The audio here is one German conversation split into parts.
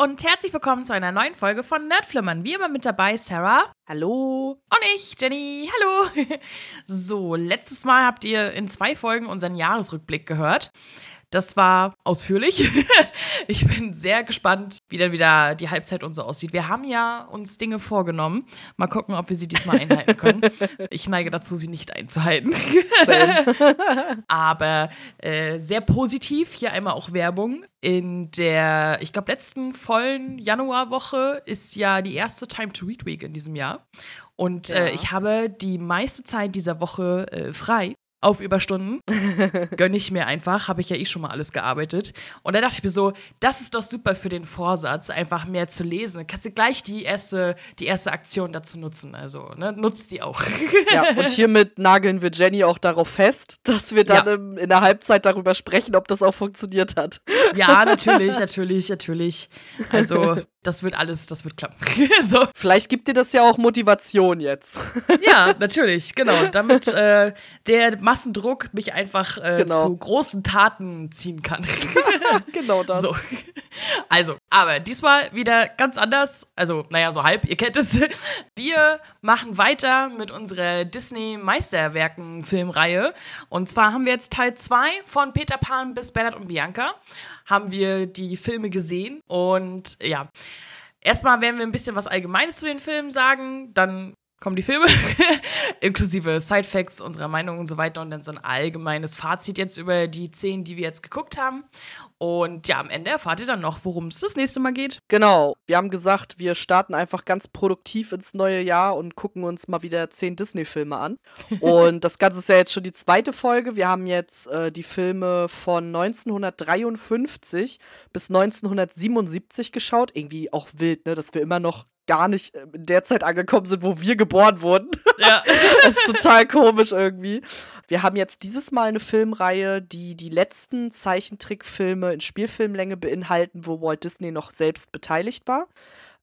und herzlich willkommen zu einer neuen Folge von Nerdflimmern. Wie immer mit dabei Sarah. Hallo. Und ich, Jenny. Hallo. So, letztes Mal habt ihr in zwei Folgen unseren Jahresrückblick gehört. Das war ausführlich. ich bin sehr gespannt, wie dann wieder die Halbzeit und so aussieht. Wir haben ja uns Dinge vorgenommen. Mal gucken, ob wir sie diesmal einhalten können. Ich neige dazu, sie nicht einzuhalten. Aber äh, sehr positiv. Hier einmal auch Werbung. In der, ich glaube, letzten vollen Januarwoche ist ja die erste Time to Read Week in diesem Jahr. Und äh, ja. äh, ich habe die meiste Zeit dieser Woche äh, frei auf Überstunden. Gönne ich mir einfach, habe ich ja eh schon mal alles gearbeitet. Und da dachte ich mir so, das ist doch super für den Vorsatz, einfach mehr zu lesen. Kannst du gleich die erste, die erste Aktion dazu nutzen. Also, ne, nutzt sie auch. ja, und hiermit nageln wir Jenny auch darauf fest, dass wir dann ja. im, in der Halbzeit darüber sprechen, ob das auch funktioniert hat. ja, natürlich, natürlich, natürlich. Also, das wird alles, das wird klappen. so. Vielleicht gibt dir das ja auch Motivation jetzt. ja, natürlich, genau. Damit äh, der Massendruck mich einfach äh, genau. zu großen Taten ziehen kann. genau das. So. Also, aber diesmal wieder ganz anders. Also, naja, so halb, ihr kennt es. Wir machen weiter mit unserer Disney-Meisterwerken-Filmreihe. Und zwar haben wir jetzt Teil 2 von Peter Pan bis Bernhard und Bianca haben wir die Filme gesehen und ja. Erstmal werden wir ein bisschen was Allgemeines zu den Filmen sagen, dann kommen die Filme, inklusive Sidefacts, unserer Meinung und so weiter und dann so ein allgemeines Fazit jetzt über die zehn, die wir jetzt geguckt haben. Und ja, am Ende erfahrt ihr dann noch, worum es das nächste Mal geht. Genau. Wir haben gesagt, wir starten einfach ganz produktiv ins neue Jahr und gucken uns mal wieder zehn Disney-Filme an. Und das Ganze ist ja jetzt schon die zweite Folge. Wir haben jetzt äh, die Filme von 1953 bis 1977 geschaut. Irgendwie auch wild, ne, dass wir immer noch gar nicht äh, in der Zeit angekommen sind, wo wir geboren wurden. Ja. das ist total komisch irgendwie. Wir haben jetzt dieses Mal eine Filmreihe, die die letzten Zeichentrickfilme in Spielfilmlänge beinhalten, wo Walt Disney noch selbst beteiligt war.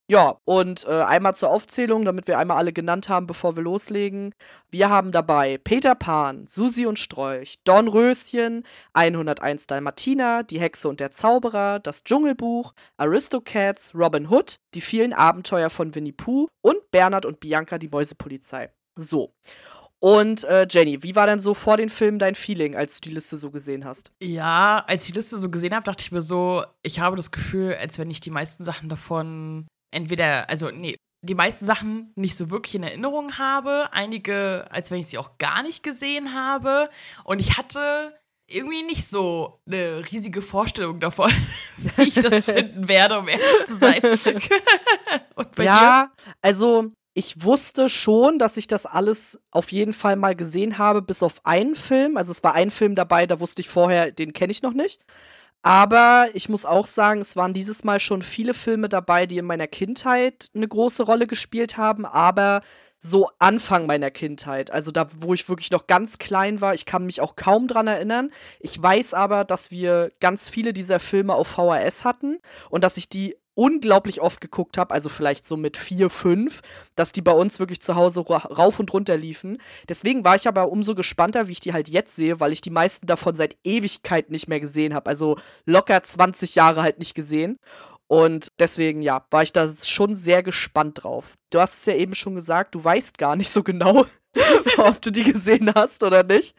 Ja, und äh, einmal zur Aufzählung, damit wir einmal alle genannt haben, bevor wir loslegen. Wir haben dabei Peter Pan, Susi und Strolch, Dornröschen, 101 Dalmatiner, Die Hexe und der Zauberer, Das Dschungelbuch, Aristocats, Robin Hood, Die vielen Abenteuer von Winnie Pooh und Bernhard und Bianca, die Mäusepolizei. So. Und äh, Jenny, wie war denn so vor den Filmen dein Feeling, als du die Liste so gesehen hast? Ja, als ich die Liste so gesehen habe, dachte ich mir so, ich habe das Gefühl, als wenn ich die meisten Sachen davon entweder, also nee, die meisten Sachen nicht so wirklich in Erinnerung habe, einige, als wenn ich sie auch gar nicht gesehen habe. Und ich hatte irgendwie nicht so eine riesige Vorstellung davon, wie ich das finden werde, um ehrlich zu sein. ja, dir? also ich wusste schon, dass ich das alles auf jeden Fall mal gesehen habe, bis auf einen Film. Also es war ein Film dabei, da wusste ich vorher, den kenne ich noch nicht. Aber ich muss auch sagen, es waren dieses Mal schon viele Filme dabei, die in meiner Kindheit eine große Rolle gespielt haben, aber so Anfang meiner Kindheit, also da, wo ich wirklich noch ganz klein war. Ich kann mich auch kaum dran erinnern. Ich weiß aber, dass wir ganz viele dieser Filme auf VHS hatten und dass ich die unglaublich oft geguckt habe, also vielleicht so mit vier, fünf, dass die bei uns wirklich zu Hause rauf und runter liefen. Deswegen war ich aber umso gespannter, wie ich die halt jetzt sehe, weil ich die meisten davon seit Ewigkeit nicht mehr gesehen habe. Also locker 20 Jahre halt nicht gesehen. Und deswegen, ja, war ich da schon sehr gespannt drauf. Du hast es ja eben schon gesagt, du weißt gar nicht so genau, ob du die gesehen hast oder nicht.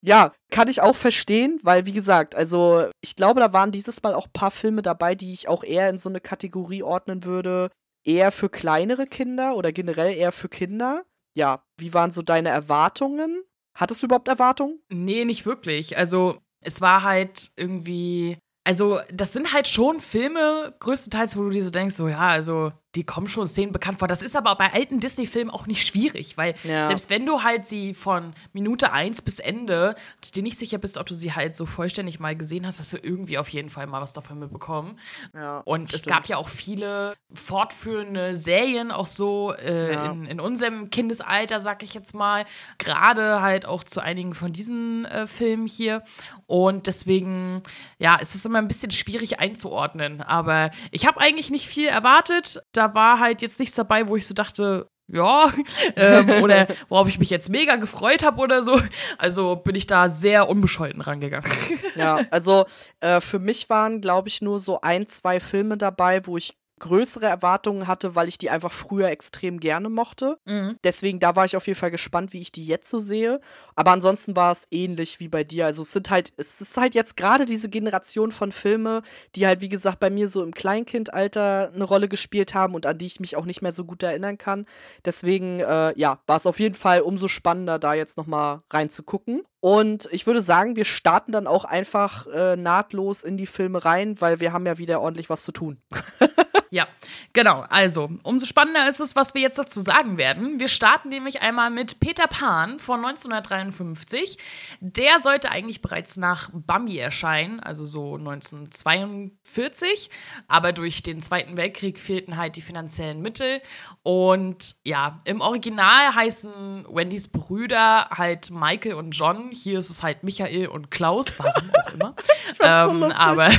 Ja, kann ich auch verstehen, weil wie gesagt, also ich glaube, da waren dieses Mal auch ein paar Filme dabei, die ich auch eher in so eine Kategorie ordnen würde, eher für kleinere Kinder oder generell eher für Kinder. Ja, wie waren so deine Erwartungen? Hattest du überhaupt Erwartungen? Nee, nicht wirklich. Also, es war halt irgendwie also, das sind halt schon Filme, größtenteils, wo du dir so denkst, so, ja, also, die kommen schon Szenen bekannt vor. Das ist aber bei alten Disney-Filmen auch nicht schwierig, weil ja. selbst wenn du halt sie von Minute 1 bis Ende dir nicht sicher bist, ob du sie halt so vollständig mal gesehen hast, hast du irgendwie auf jeden Fall mal was davon mitbekommen. Ja, und stimmt. es gab ja auch viele fortführende Serien, auch so äh, ja. in, in, unserem Kindesalter, sag ich jetzt mal. Gerade halt auch zu einigen von diesen äh, Filmen hier. Und deswegen, ja, es ist immer ein bisschen schwierig einzuordnen. Aber ich habe eigentlich nicht viel erwartet. Da war halt jetzt nichts dabei, wo ich so dachte, ja, ähm, oder worauf ich mich jetzt mega gefreut habe oder so. Also bin ich da sehr unbescholten rangegangen. Ja, also äh, für mich waren, glaube ich, nur so ein, zwei Filme dabei, wo ich größere Erwartungen hatte, weil ich die einfach früher extrem gerne mochte. Mhm. Deswegen, da war ich auf jeden Fall gespannt, wie ich die jetzt so sehe. Aber ansonsten war es ähnlich wie bei dir. Also es sind halt, es ist halt jetzt gerade diese Generation von Filme, die halt, wie gesagt, bei mir so im Kleinkindalter eine Rolle gespielt haben und an die ich mich auch nicht mehr so gut erinnern kann. Deswegen, äh, ja, war es auf jeden Fall umso spannender, da jetzt nochmal reinzugucken. Und ich würde sagen, wir starten dann auch einfach äh, nahtlos in die Filme rein, weil wir haben ja wieder ordentlich was zu tun. Ja, genau. Also, umso spannender ist es, was wir jetzt dazu sagen werden. Wir starten nämlich einmal mit Peter Pan von 1953. Der sollte eigentlich bereits nach Bambi erscheinen, also so 1942. Aber durch den Zweiten Weltkrieg fehlten halt die finanziellen Mittel. Und ja, im Original heißen Wendys Brüder halt Michael und John. Hier ist es halt Michael und Klaus, warum auch immer. ähm, so aber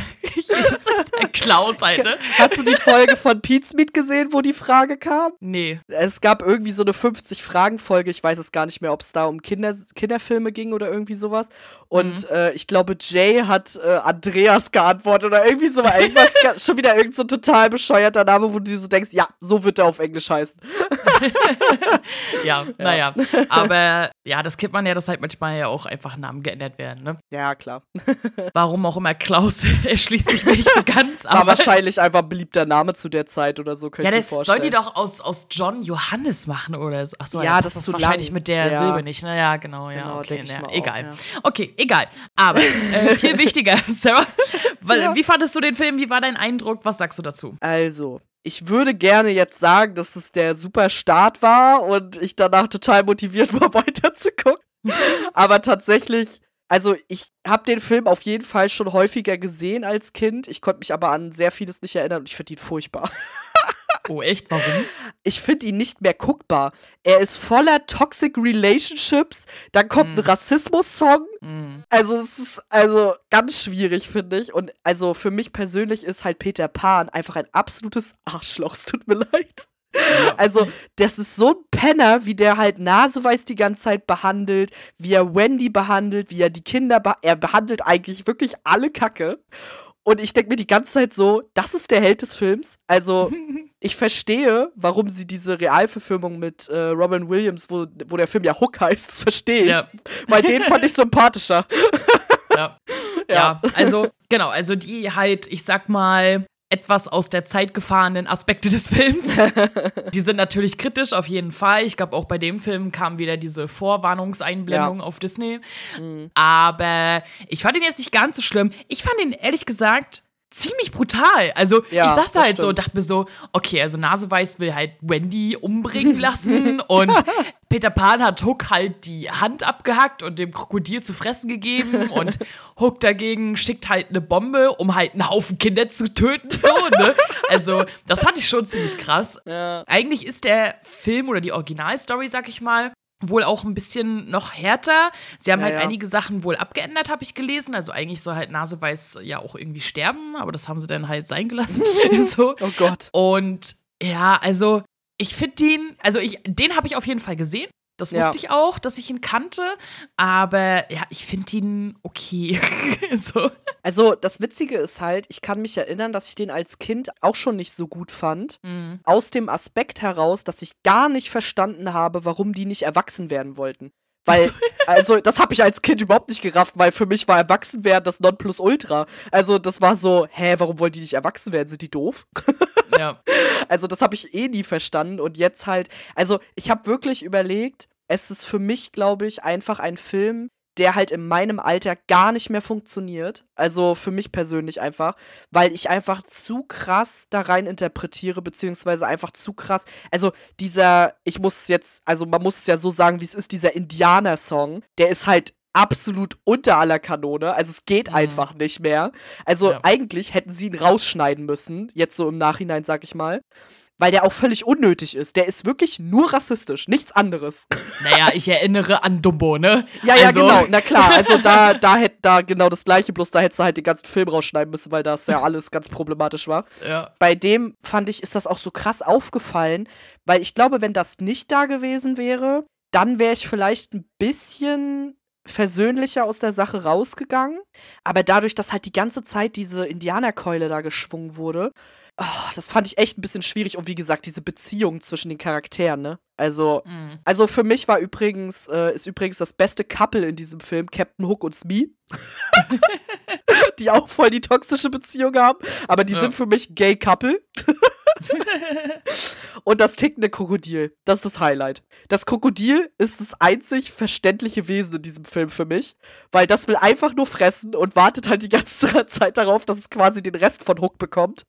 halt Klaus halt, ne? Hast du die Folge von Pete's Meet gesehen, wo die Frage kam? Nee. Es gab irgendwie so eine 50-Fragen-Folge. Ich weiß es gar nicht mehr, ob es da um Kinder, Kinderfilme ging oder irgendwie sowas. Und mhm. äh, ich glaube, Jay hat äh, Andreas geantwortet oder irgendwie so irgendwas. schon wieder irgend so total bescheuerter Name, wo du so denkst, ja, so wird der auf Englisch heißen. ja, naja. Aber ja, das kennt man ja, dass halt manchmal ja auch einfach Namen geändert werden, ne? Ja, klar. Warum auch immer Klaus erschließt sich mir nicht so ganz. War wahrscheinlich einfach ein beliebter Name zu der Zeit oder so, kann ja, ich mir vorstellen. Sollen die doch aus, aus John Johannes machen oder so? Achso, ja, das ist zu wahrscheinlich lang. mit der ja. Silbe nicht. Naja, genau, ja. Genau, okay, ja, egal. Auch, ja. Okay, egal. Aber äh, viel wichtiger, Sarah. Weil, Wie fandest du den Film? Wie war dein Eindruck? Was sagst du dazu? Also, ich würde gerne jetzt sagen, dass es der super Start war und ich danach total motiviert war, weiterzugucken. Aber tatsächlich also ich habe den Film auf jeden Fall schon häufiger gesehen als Kind. Ich konnte mich aber an sehr vieles nicht erinnern und ich finde ihn furchtbar. Oh, echt? Warum? Ich finde ihn nicht mehr guckbar. Er ist voller Toxic Relationships. Dann kommt mm. ein Rassismus-Song. Mm. Also, es ist also ganz schwierig, finde ich. Und also für mich persönlich ist halt Peter Pan einfach ein absolutes Arschloch. Es tut mir leid. Also, das ist so ein Penner, wie der halt Naseweiß die ganze Zeit behandelt, wie er Wendy behandelt, wie er die Kinder behandelt. Er behandelt eigentlich wirklich alle Kacke. Und ich denke mir die ganze Zeit so, das ist der Held des Films. Also, ich verstehe, warum sie diese Realverfilmung mit äh, Robin Williams, wo, wo der Film ja Hook heißt, das verstehe ich. Ja. Weil den fand ich sympathischer. Ja. ja. ja. also, genau, also die halt, ich sag mal, etwas aus der Zeit gefahrenen Aspekte des Films. die sind natürlich kritisch, auf jeden Fall. Ich glaube, auch bei dem Film kam wieder diese Vorwarnungseinblendung ja. auf Disney. Mhm. Aber ich fand ihn jetzt nicht ganz so schlimm. Ich fand ihn ehrlich gesagt ziemlich brutal. Also ja, ich saß da halt stimmt. so und dachte mir so, okay, also Naseweiß will halt Wendy umbringen lassen und Peter Pan hat Hook halt die Hand abgehackt und dem Krokodil zu fressen gegeben und Hook dagegen schickt halt eine Bombe, um halt einen Haufen Kinder zu töten. So, ne? Also, das fand ich schon ziemlich krass. Ja. Eigentlich ist der Film oder die Originalstory, sag ich mal, wohl auch ein bisschen noch härter. Sie haben ja, halt ja. einige Sachen wohl abgeändert, habe ich gelesen. Also eigentlich soll halt Naseweiß ja auch irgendwie sterben, aber das haben sie dann halt sein gelassen. so. Oh Gott. Und ja, also ich finde den, also ich, den habe ich auf jeden Fall gesehen. Das wusste ja. ich auch, dass ich ihn kannte, aber ja, ich finde ihn okay. so. Also das Witzige ist halt, ich kann mich erinnern, dass ich den als Kind auch schon nicht so gut fand. Mhm. Aus dem Aspekt heraus, dass ich gar nicht verstanden habe, warum die nicht erwachsen werden wollten. Weil, also, das habe ich als Kind überhaupt nicht gerafft, weil für mich war Erwachsenwerden das Nonplusultra. Also, das war so, hä, warum wollen die nicht erwachsen werden? Sind die doof? Ja. Also, das habe ich eh nie verstanden. Und jetzt halt, also, ich habe wirklich überlegt, es ist für mich, glaube ich, einfach ein Film, der halt in meinem Alter gar nicht mehr funktioniert. Also für mich persönlich einfach, weil ich einfach zu krass da rein interpretiere, beziehungsweise einfach zu krass. Also dieser, ich muss jetzt, also man muss es ja so sagen, wie es ist, dieser Indianer-Song, der ist halt absolut unter aller Kanone. Also es geht mhm. einfach nicht mehr. Also ja. eigentlich hätten sie ihn rausschneiden müssen, jetzt so im Nachhinein, sag ich mal. weil der auch völlig unnötig ist. Der ist wirklich nur rassistisch, nichts anderes. Naja, ich erinnere an Dumbo, ne? Ja, ja, also. genau, na klar. Also da, da hätte da genau das gleiche, bloß da hättest du halt den ganzen Film rausschneiden müssen, weil das ja alles ganz problematisch war. Ja. Bei dem fand ich, ist das auch so krass aufgefallen, weil ich glaube, wenn das nicht da gewesen wäre, dann wäre ich vielleicht ein bisschen versöhnlicher aus der Sache rausgegangen. Aber dadurch, dass halt die ganze Zeit diese Indianerkeule da geschwungen wurde, oh, das fand ich echt ein bisschen schwierig. Und wie gesagt, diese Beziehung zwischen den Charakteren, ne? Also, mhm. also für mich war übrigens, äh, ist übrigens das beste Couple in diesem Film Captain Hook und Smee. die auch voll die toxische Beziehung haben. Aber die ja. sind für mich Gay Couple. und das tickende Krokodil. Das ist das Highlight. Das Krokodil ist das einzig verständliche Wesen in diesem Film für mich, weil das will einfach nur fressen und wartet halt die ganze Zeit darauf, dass es quasi den Rest von Hook bekommt.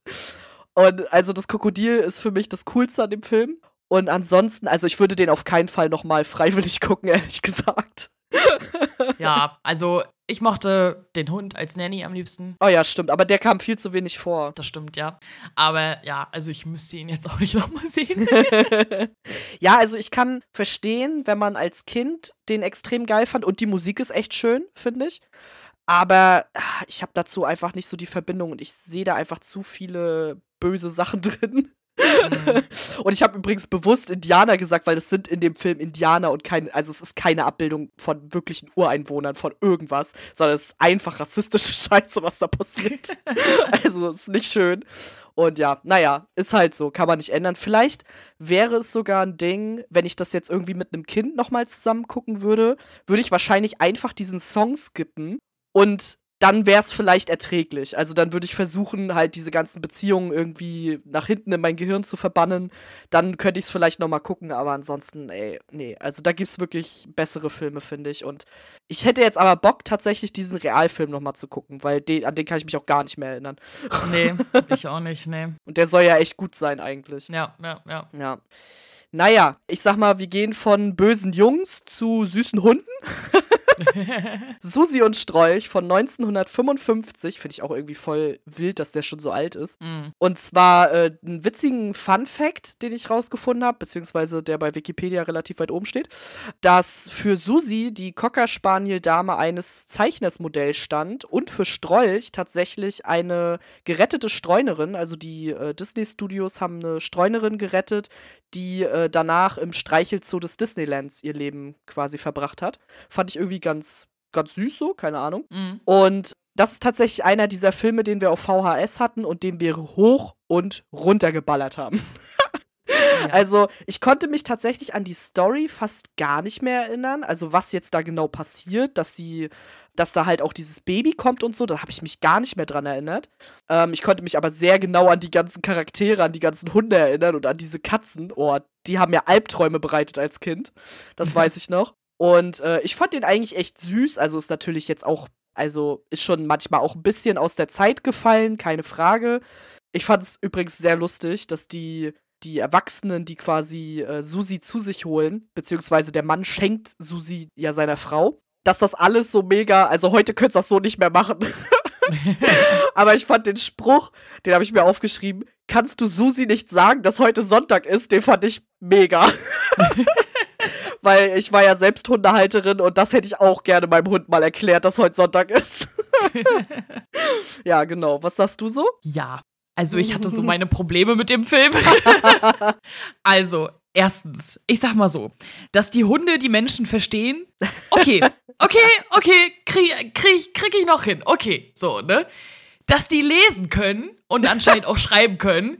Und also das Krokodil ist für mich das Coolste an dem Film. Und ansonsten, also ich würde den auf keinen Fall nochmal freiwillig gucken, ehrlich gesagt. Ja, also ich mochte den Hund als Nanny am liebsten. Oh ja, stimmt, aber der kam viel zu wenig vor. Das stimmt, ja. Aber ja, also ich müsste ihn jetzt auch nicht nochmal sehen. ja, also ich kann verstehen, wenn man als Kind den extrem geil fand und die Musik ist echt schön, finde ich. Aber ah, ich habe dazu einfach nicht so die Verbindung und ich sehe da einfach zu viele böse Sachen drin. Mhm. und ich habe übrigens bewusst Indianer gesagt, weil das sind in dem Film Indianer und kein, also es ist keine Abbildung von wirklichen Ureinwohnern, von irgendwas, sondern es ist einfach rassistische Scheiße, was da passiert. also es ist nicht schön. Und ja, naja, ist halt so, kann man nicht ändern. Vielleicht wäre es sogar ein Ding, wenn ich das jetzt irgendwie mit einem Kind nochmal zusammen gucken würde, würde ich wahrscheinlich einfach diesen Song skippen und dann wäre es vielleicht erträglich. Also dann würde ich versuchen, halt diese ganzen Beziehungen irgendwie nach hinten in mein Gehirn zu verbannen. Dann könnte ich es vielleicht noch mal gucken, aber ansonsten, ey, nee. Also da gibt es wirklich bessere Filme, finde ich. Und ich hätte jetzt aber Bock, tatsächlich diesen Realfilm noch mal zu gucken, weil den, an den kann ich mich auch gar nicht mehr erinnern. Nee, ich auch nicht, nee. Und der soll ja echt gut sein eigentlich. Ja, ja, ja. Ja. Naja, ich sag mal, wir gehen von bösen Jungs zu süßen Hunden. Susi und Strolch von 1955, finde ich auch irgendwie voll wild, dass der schon so alt ist. Mm. Und zwar äh, einen witzigen Fun-Fact, den ich rausgefunden habe, beziehungsweise der bei Wikipedia relativ weit oben steht, dass für Susi die Cocker Spaniel-Dame eines Zeichners Modell stand und für Strolch tatsächlich eine gerettete Streunerin. Also die äh, Disney-Studios haben eine Streunerin gerettet, die äh, danach im Streichelzoo des Disneylands ihr Leben quasi verbracht hat. Fand ich irgendwie ganz, ganz süß so, keine Ahnung. Mhm. Und das ist tatsächlich einer dieser Filme, den wir auf VHS hatten und den wir hoch und runter geballert haben. Ja. Also, ich konnte mich tatsächlich an die Story fast gar nicht mehr erinnern. Also, was jetzt da genau passiert, dass sie, dass da halt auch dieses Baby kommt und so, da habe ich mich gar nicht mehr dran erinnert. Ähm, ich konnte mich aber sehr genau an die ganzen Charaktere, an die ganzen Hunde erinnern und an diese Katzen. Oh, die haben mir Albträume bereitet als Kind. Das weiß ich noch. Und äh, ich fand den eigentlich echt süß. Also, ist natürlich jetzt auch, also, ist schon manchmal auch ein bisschen aus der Zeit gefallen, keine Frage. Ich fand es übrigens sehr lustig, dass die die Erwachsenen, die quasi äh, Susi zu sich holen, beziehungsweise der Mann schenkt Susi ja seiner Frau, dass das alles so mega, also heute könntest du das so nicht mehr machen. Aber ich fand den Spruch, den habe ich mir aufgeschrieben, kannst du Susi nicht sagen, dass heute Sonntag ist, den fand ich mega. Weil ich war ja selbst Hundehalterin und das hätte ich auch gerne meinem Hund mal erklärt, dass heute Sonntag ist. ja, genau. Was sagst du so? Ja, also ich hatte so meine Probleme mit dem Film. also, erstens, ich sag mal so, dass die Hunde die Menschen verstehen. Okay, okay, okay, krieg, krieg, krieg ich noch hin. Okay, so, ne? Dass die lesen können und anscheinend auch schreiben können,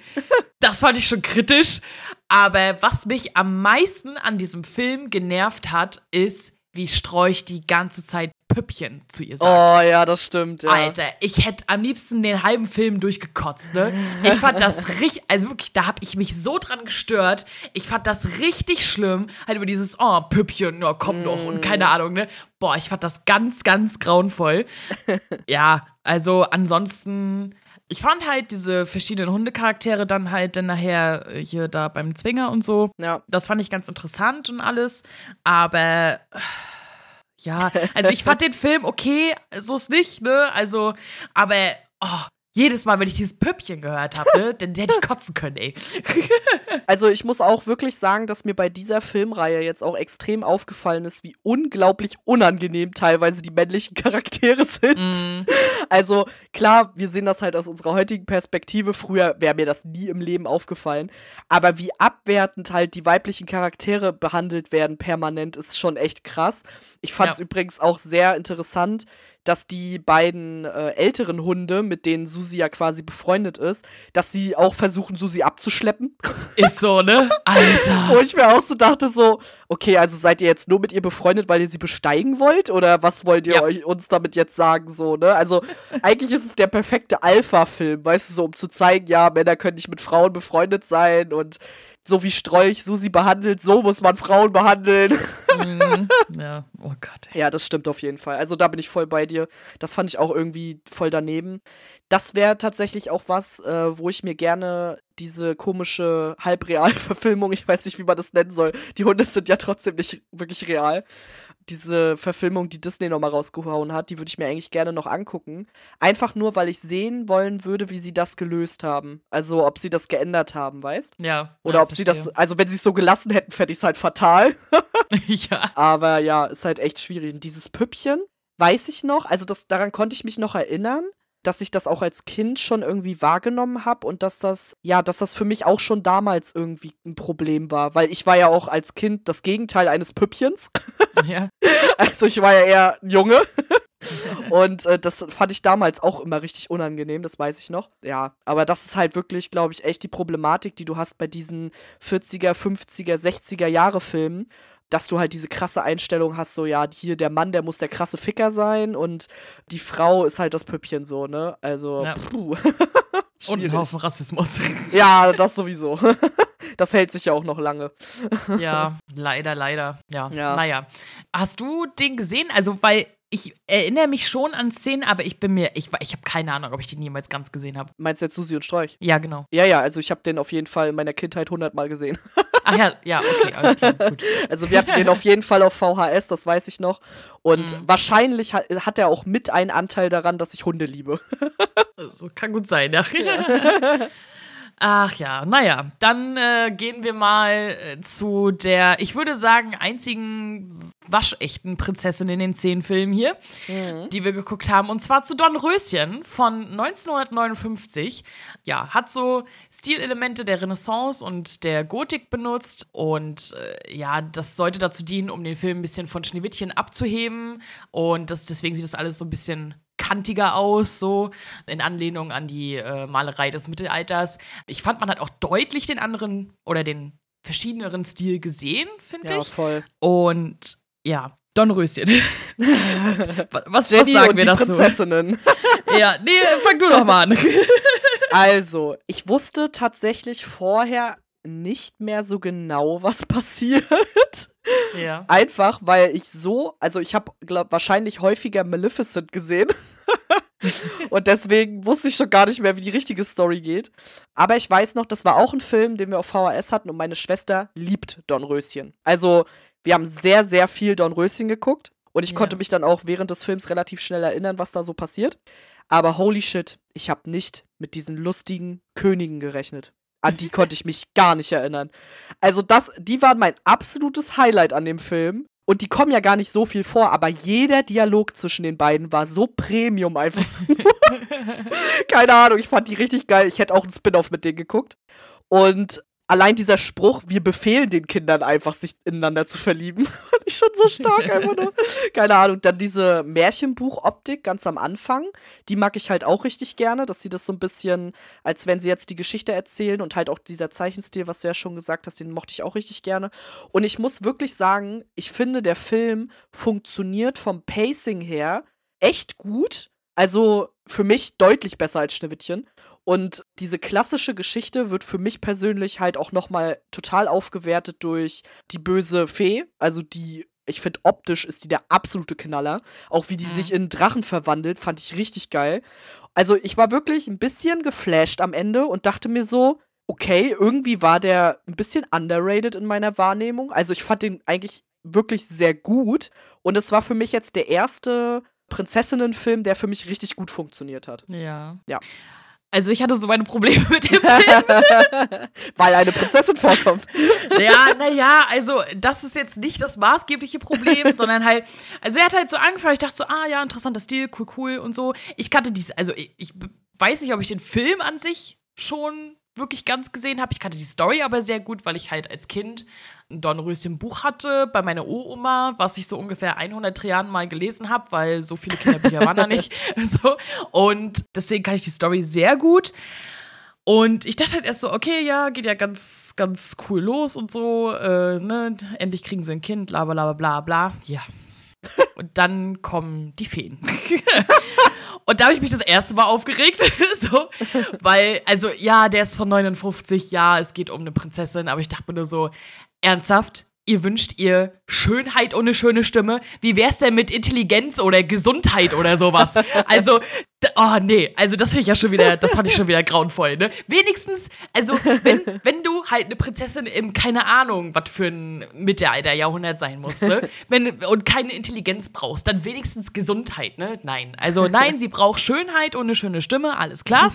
das fand ich schon kritisch. Aber was mich am meisten an diesem Film genervt hat, ist, wie Strolch die ganze Zeit Püppchen zu ihr sagt. Oh ja, das stimmt. Ja. Alter, ich hätte am liebsten den halben Film durchgekotzt, ne? Ich fand das richtig, also wirklich, da habe ich mich so dran gestört. Ich fand das richtig schlimm, halt über dieses, oh, Püppchen, ja, komm mm. doch und keine Ahnung, ne? Boah, ich fand das ganz, ganz grauenvoll. ja, also ansonsten ich fand halt diese verschiedenen Hundecharaktere dann halt dann nachher hier da beim Zwinger und so. Ja. Das fand ich ganz interessant und alles. Aber ja, also ich fand den Film okay, so ist nicht, ne? Also, aber oh, jedes Mal, wenn ich dieses Püppchen gehört habe, ne, dann hätte ich kotzen können, ey. Also ich muss auch wirklich sagen, dass mir bei dieser Filmreihe jetzt auch extrem aufgefallen ist, wie unglaublich unangenehm teilweise die männlichen Charaktere sind. Mm. Also klar, wir sehen das halt aus unserer heutigen Perspektive. Früher wäre mir das nie im Leben aufgefallen. Aber wie abwertend halt die weiblichen Charaktere behandelt werden permanent, ist schon echt krass. Ich fand es Ja. übrigens auch sehr interessant, dass die beiden äh, älteren Hunde, mit denen Susi ja quasi befreundet ist, dass sie auch versuchen, Susi abzuschleppen. Ist so, ne? Wo Alter. ich mir auch so dachte, so, okay, also seid ihr jetzt nur mit ihr befreundet, weil ihr sie besteigen wollt? Oder was wollt ihr Ja. euch uns damit jetzt sagen, so, ne? Also, eigentlich ist es der perfekte Alpha-Film, weißt du, so, um zu zeigen, ja, Männer können nicht mit Frauen befreundet sein und so wie Strolch Susi behandelt, so muss man Frauen behandeln. Mm. Ja, oh Gott. ey. Ja, das stimmt auf jeden Fall. Also da bin ich voll bei dir. Das fand ich auch irgendwie voll daneben. Das wäre tatsächlich auch was, äh, wo ich mir gerne diese komische Halbreal-Verfilmung, ich weiß nicht, wie man das nennen soll. Die Hunde sind ja trotzdem nicht wirklich real. Diese Verfilmung, die Disney nochmal rausgehauen hat, die würde ich mir eigentlich gerne noch angucken. Einfach nur, weil ich sehen wollen würde, wie sie das gelöst haben. Also, ob sie das geändert haben, weißt? Ja. Oder ja, ob sie das, also wenn sie es so gelassen hätten, fände ich es halt fatal. ja. Aber ja, ist halt echt schwierig. Und dieses Püppchen, weiß ich noch, also das, daran konnte ich mich noch erinnern, dass ich das auch als Kind schon irgendwie wahrgenommen habe und dass das, ja, dass das für mich auch schon damals irgendwie ein Problem war. Weil ich war ja auch als Kind das Gegenteil eines Püppchens. ja. Also ich war ja eher ein Junge. Und äh, das fand ich damals auch immer richtig unangenehm, das weiß ich noch. Ja, aber das ist halt wirklich, glaube ich, echt die Problematik, die du hast bei diesen 40er, 50er, 60er Jahre Filmen, dass du halt diese krasse Einstellung hast, so ja, hier der Mann, der muss der krasse Ficker sein und die Frau ist halt das Püppchen so, ne? Also, Ja. puh. Und ein. Haufen Rassismus. Ja, das sowieso. Das hält sich ja auch noch lange. ja, leider, leider. Ja. Ja. Naja. Hast du den gesehen? Also, weil ich erinnere mich schon an Szenen, aber ich bin mir, ich, ich habe keine Ahnung, ob ich den jemals ganz gesehen habe. Meinst du jetzt Susi und Strolch? Ja, genau. Ja, ja, also ich habe den auf jeden Fall in meiner Kindheit hundertmal gesehen. Ach ja, ja, okay, alles klar, gut. Also wir hatten den auf jeden Fall auf VHS, das weiß ich noch. Und Mhm. wahrscheinlich hat, hat er auch mit einen Anteil daran, dass ich Hunde liebe. So kann gut sein, ja. Ach ja, naja, dann äh, gehen wir mal äh, zu der, ich würde sagen, einzigen waschechten Prinzessin in den zehn Filmen hier, die wir geguckt haben. Und zwar zu Dornröschen von 1959. Ja, hat so Stilelemente der Renaissance und der Gotik benutzt. Und äh, ja, das sollte dazu dienen, um den Film ein bisschen von Schneewittchen abzuheben. Und das, deswegen sieht das alles so ein bisschen kantiger aus, so in Anlehnung an die äh, Malerei des Mittelalters. Ich fand, man hat auch deutlich den anderen oder den verschiedeneren Stil gesehen, finde Ja, ich. voll. Und ja, Dornröschen. was, was Jenny sagen und wir die dazu? Prinzessinnen. Ja, nee, fang du doch mal an. Also, ich wusste tatsächlich vorher nicht mehr so genau, was passiert. Ja. Einfach, weil ich so, also ich habe wahrscheinlich häufiger Maleficent gesehen. Und deswegen wusste ich schon gar nicht mehr, wie die richtige Story geht. Aber ich weiß noch, das war auch ein Film, den wir auf VHS hatten und meine Schwester liebt Dornröschen. Also, wir haben sehr, sehr viel Dornröschen geguckt. Und ich Ja. konnte mich dann auch während des Films relativ schnell erinnern, was da so passiert. Aber holy shit, ich habe nicht mit diesen lustigen Königen gerechnet. An die konnte ich mich gar nicht erinnern. Also das, die waren mein absolutes Highlight an dem Film. Und die kommen ja gar nicht so viel vor, aber jeder Dialog zwischen den beiden war so Premium einfach. Keine Ahnung, ich fand die richtig geil. Ich hätte auch einen Spin-off mit denen geguckt. Und allein dieser Spruch, wir befehlen den Kindern einfach, sich ineinander zu verlieben, fand ich schon so stark einfach nur. Keine Ahnung. Dann diese Märchenbuch-Optik ganz am Anfang, die mag ich halt auch richtig gerne, dass sie das so ein bisschen, als wenn sie jetzt die Geschichte erzählen und halt auch dieser Zeichenstil, was du ja schon gesagt hast, den mochte ich auch richtig gerne. Und ich muss wirklich sagen, ich finde, der Film funktioniert vom Pacing her echt gut. Also für mich deutlich besser als Schneewittchen. Und diese klassische Geschichte wird für mich persönlich halt auch noch mal total aufgewertet durch die böse Fee. Also die, ich finde optisch ist die der absolute Knaller. Auch wie die Mhm. sich in Drachen verwandelt, fand ich richtig geil. Also ich war wirklich ein bisschen geflasht am Ende und dachte mir so, okay, irgendwie war der ein bisschen underrated in meiner Wahrnehmung. Also ich fand den eigentlich wirklich sehr gut. Und es war für mich jetzt der erste Prinzessinnenfilm, der für mich richtig gut funktioniert hat. Ja. Ja. Also ich hatte so meine Probleme mit dem Film. Weil eine Prinzessin vorkommt. Ja, naja, also das ist jetzt nicht das maßgebliche Problem, sondern halt, also er hat halt so angefangen, ich dachte so, ah ja, interessanter Stil, cool, cool und so. Ich kannte dies, also ich, ich weiß nicht, ob ich den Film an sich schon wirklich ganz gesehen habe. Ich kannte die Story aber sehr gut, weil ich halt als Kind ein Dornröschen-Buch hatte bei meiner Uroma, was ich so ungefähr 100 Jahren mal gelesen habe, weil so viele Kinderbücher waren da nicht. So. Und deswegen kann ich die Story sehr gut. Und ich dachte halt erst so, okay, ja, geht ja ganz, ganz cool los und so, äh, ne, endlich kriegen sie ein Kind, bla bla bla bla bla. Ja. Und dann kommen die Feen. Und da habe ich mich das erste Mal aufgeregt. so, weil, also, ja, der ist von 59, ja, es geht um eine Prinzessin, aber ich dachte mir nur so, ernsthaft? Ihr wünscht ihr Schönheit und eine schöne Stimme? Wie wär's denn mit Intelligenz oder Gesundheit oder sowas? Also, Oh, nee, also das finde ich ja schon wieder, das fand ich schon wieder grauenvoll, ne? Wenigstens, also, wenn, wenn du halt eine Prinzessin im, keine Ahnung, was für ein Mittelalter-Jahrhundert sein musst, ne? Wenn, und keine Intelligenz brauchst, dann wenigstens Gesundheit, ne? Nein. Also, nein, sie braucht Schönheit und eine schöne Stimme, alles klar.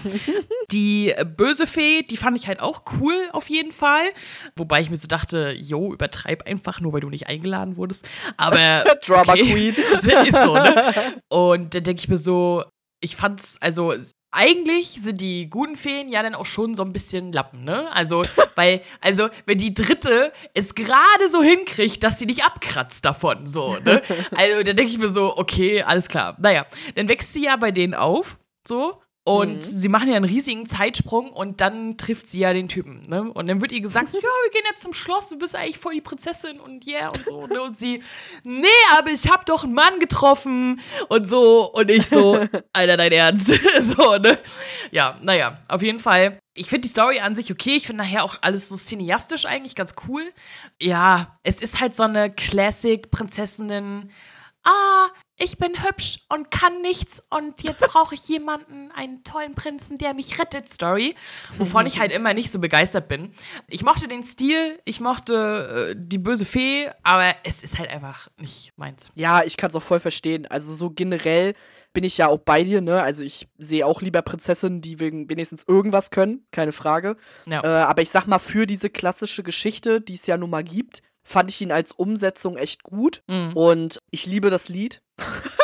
Die böse Fee, die fand ich halt auch cool, auf jeden Fall. Wobei ich mir so dachte, jo, übertreib einfach, nur weil du nicht eingeladen wurdest. Aber. Okay, Drama Queen. ist so, ne? Und dann denke ich mir so, ich fand's, also eigentlich sind die guten Feen ja dann auch schon so ein bisschen Lappen, ne? Also, weil, also, wenn die dritte es gerade so hinkriegt, dass sie nicht abkratzt davon, so, ne? Also, dann denke ich mir so, okay, alles klar. Naja, dann wächst sie ja bei denen auf, so, und mhm. sie machen ja einen riesigen Zeitsprung und dann trifft sie ja den Typen. Ne? Und dann wird ihr gesagt, ja, wir gehen jetzt zum Schloss, du bist eigentlich voll die Prinzessin und yeah und so. Ne? Und sie, nee, aber ich hab doch einen Mann getroffen und so. Und ich so, Alter, dein Ernst. so, ne? Ja, naja, auf jeden Fall. Ich finde die Story an sich okay. Ich finde nachher auch alles so cineastisch eigentlich ganz cool. Ja, es ist halt so eine Classic-Prinzessinnen- ah, ich bin hübsch und kann nichts und jetzt brauche ich jemanden, einen tollen Prinzen, der mich rettet, Story. Wovon ich halt immer nicht so begeistert bin. Ich mochte den Stil, ich mochte äh, die böse Fee, aber es ist halt einfach nicht meins. Ja, ich kann es auch voll verstehen. Also so generell bin ich ja auch bei dir, ne? Also ich sehe auch lieber Prinzessinnen, die wenigstens irgendwas können, keine Frage. Ja. Äh, aber ich sag mal, für diese klassische Geschichte, die es ja nun mal gibt, fand ich ihn als Umsetzung echt gut. Mhm. Und ich liebe das Lied.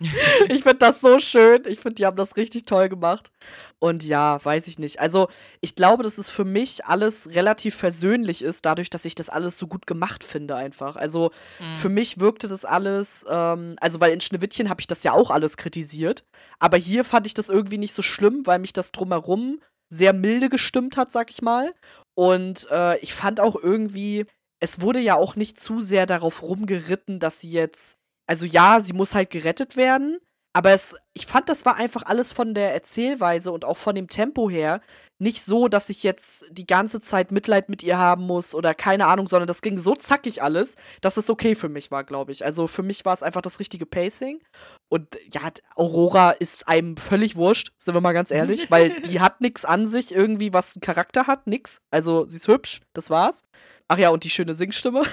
ich finde das so schön. Ich finde, die haben das richtig toll gemacht. Und ja, weiß ich nicht. Also, ich glaube, dass es für mich alles relativ versöhnlich ist, dadurch, dass ich das alles so gut gemacht finde, einfach. Also, mhm. für mich wirkte das alles, ähm, also, weil in Schneewittchen habe ich das ja auch alles kritisiert. Aber hier fand ich das irgendwie nicht so schlimm, weil mich das drumherum sehr milde gestimmt hat, sag ich mal. Und äh, ich fand auch irgendwie, es wurde ja auch nicht zu sehr darauf rumgeritten, dass sie jetzt, also ja, sie muss halt gerettet werden, aber es, ich fand, das war einfach alles von der Erzählweise und auch von dem Tempo her nicht so, dass ich jetzt die ganze Zeit Mitleid mit ihr haben muss oder keine Ahnung, sondern das ging so zackig alles, dass es okay für mich war, glaube ich. Also für mich war es einfach das richtige Pacing. Und ja, Aurora ist einem völlig wurscht, sind wir mal ganz ehrlich, weil die hat nichts an sich irgendwie, was einen Charakter hat, nix. Also sie ist hübsch, das war's. Ach ja, und die schöne Singstimme.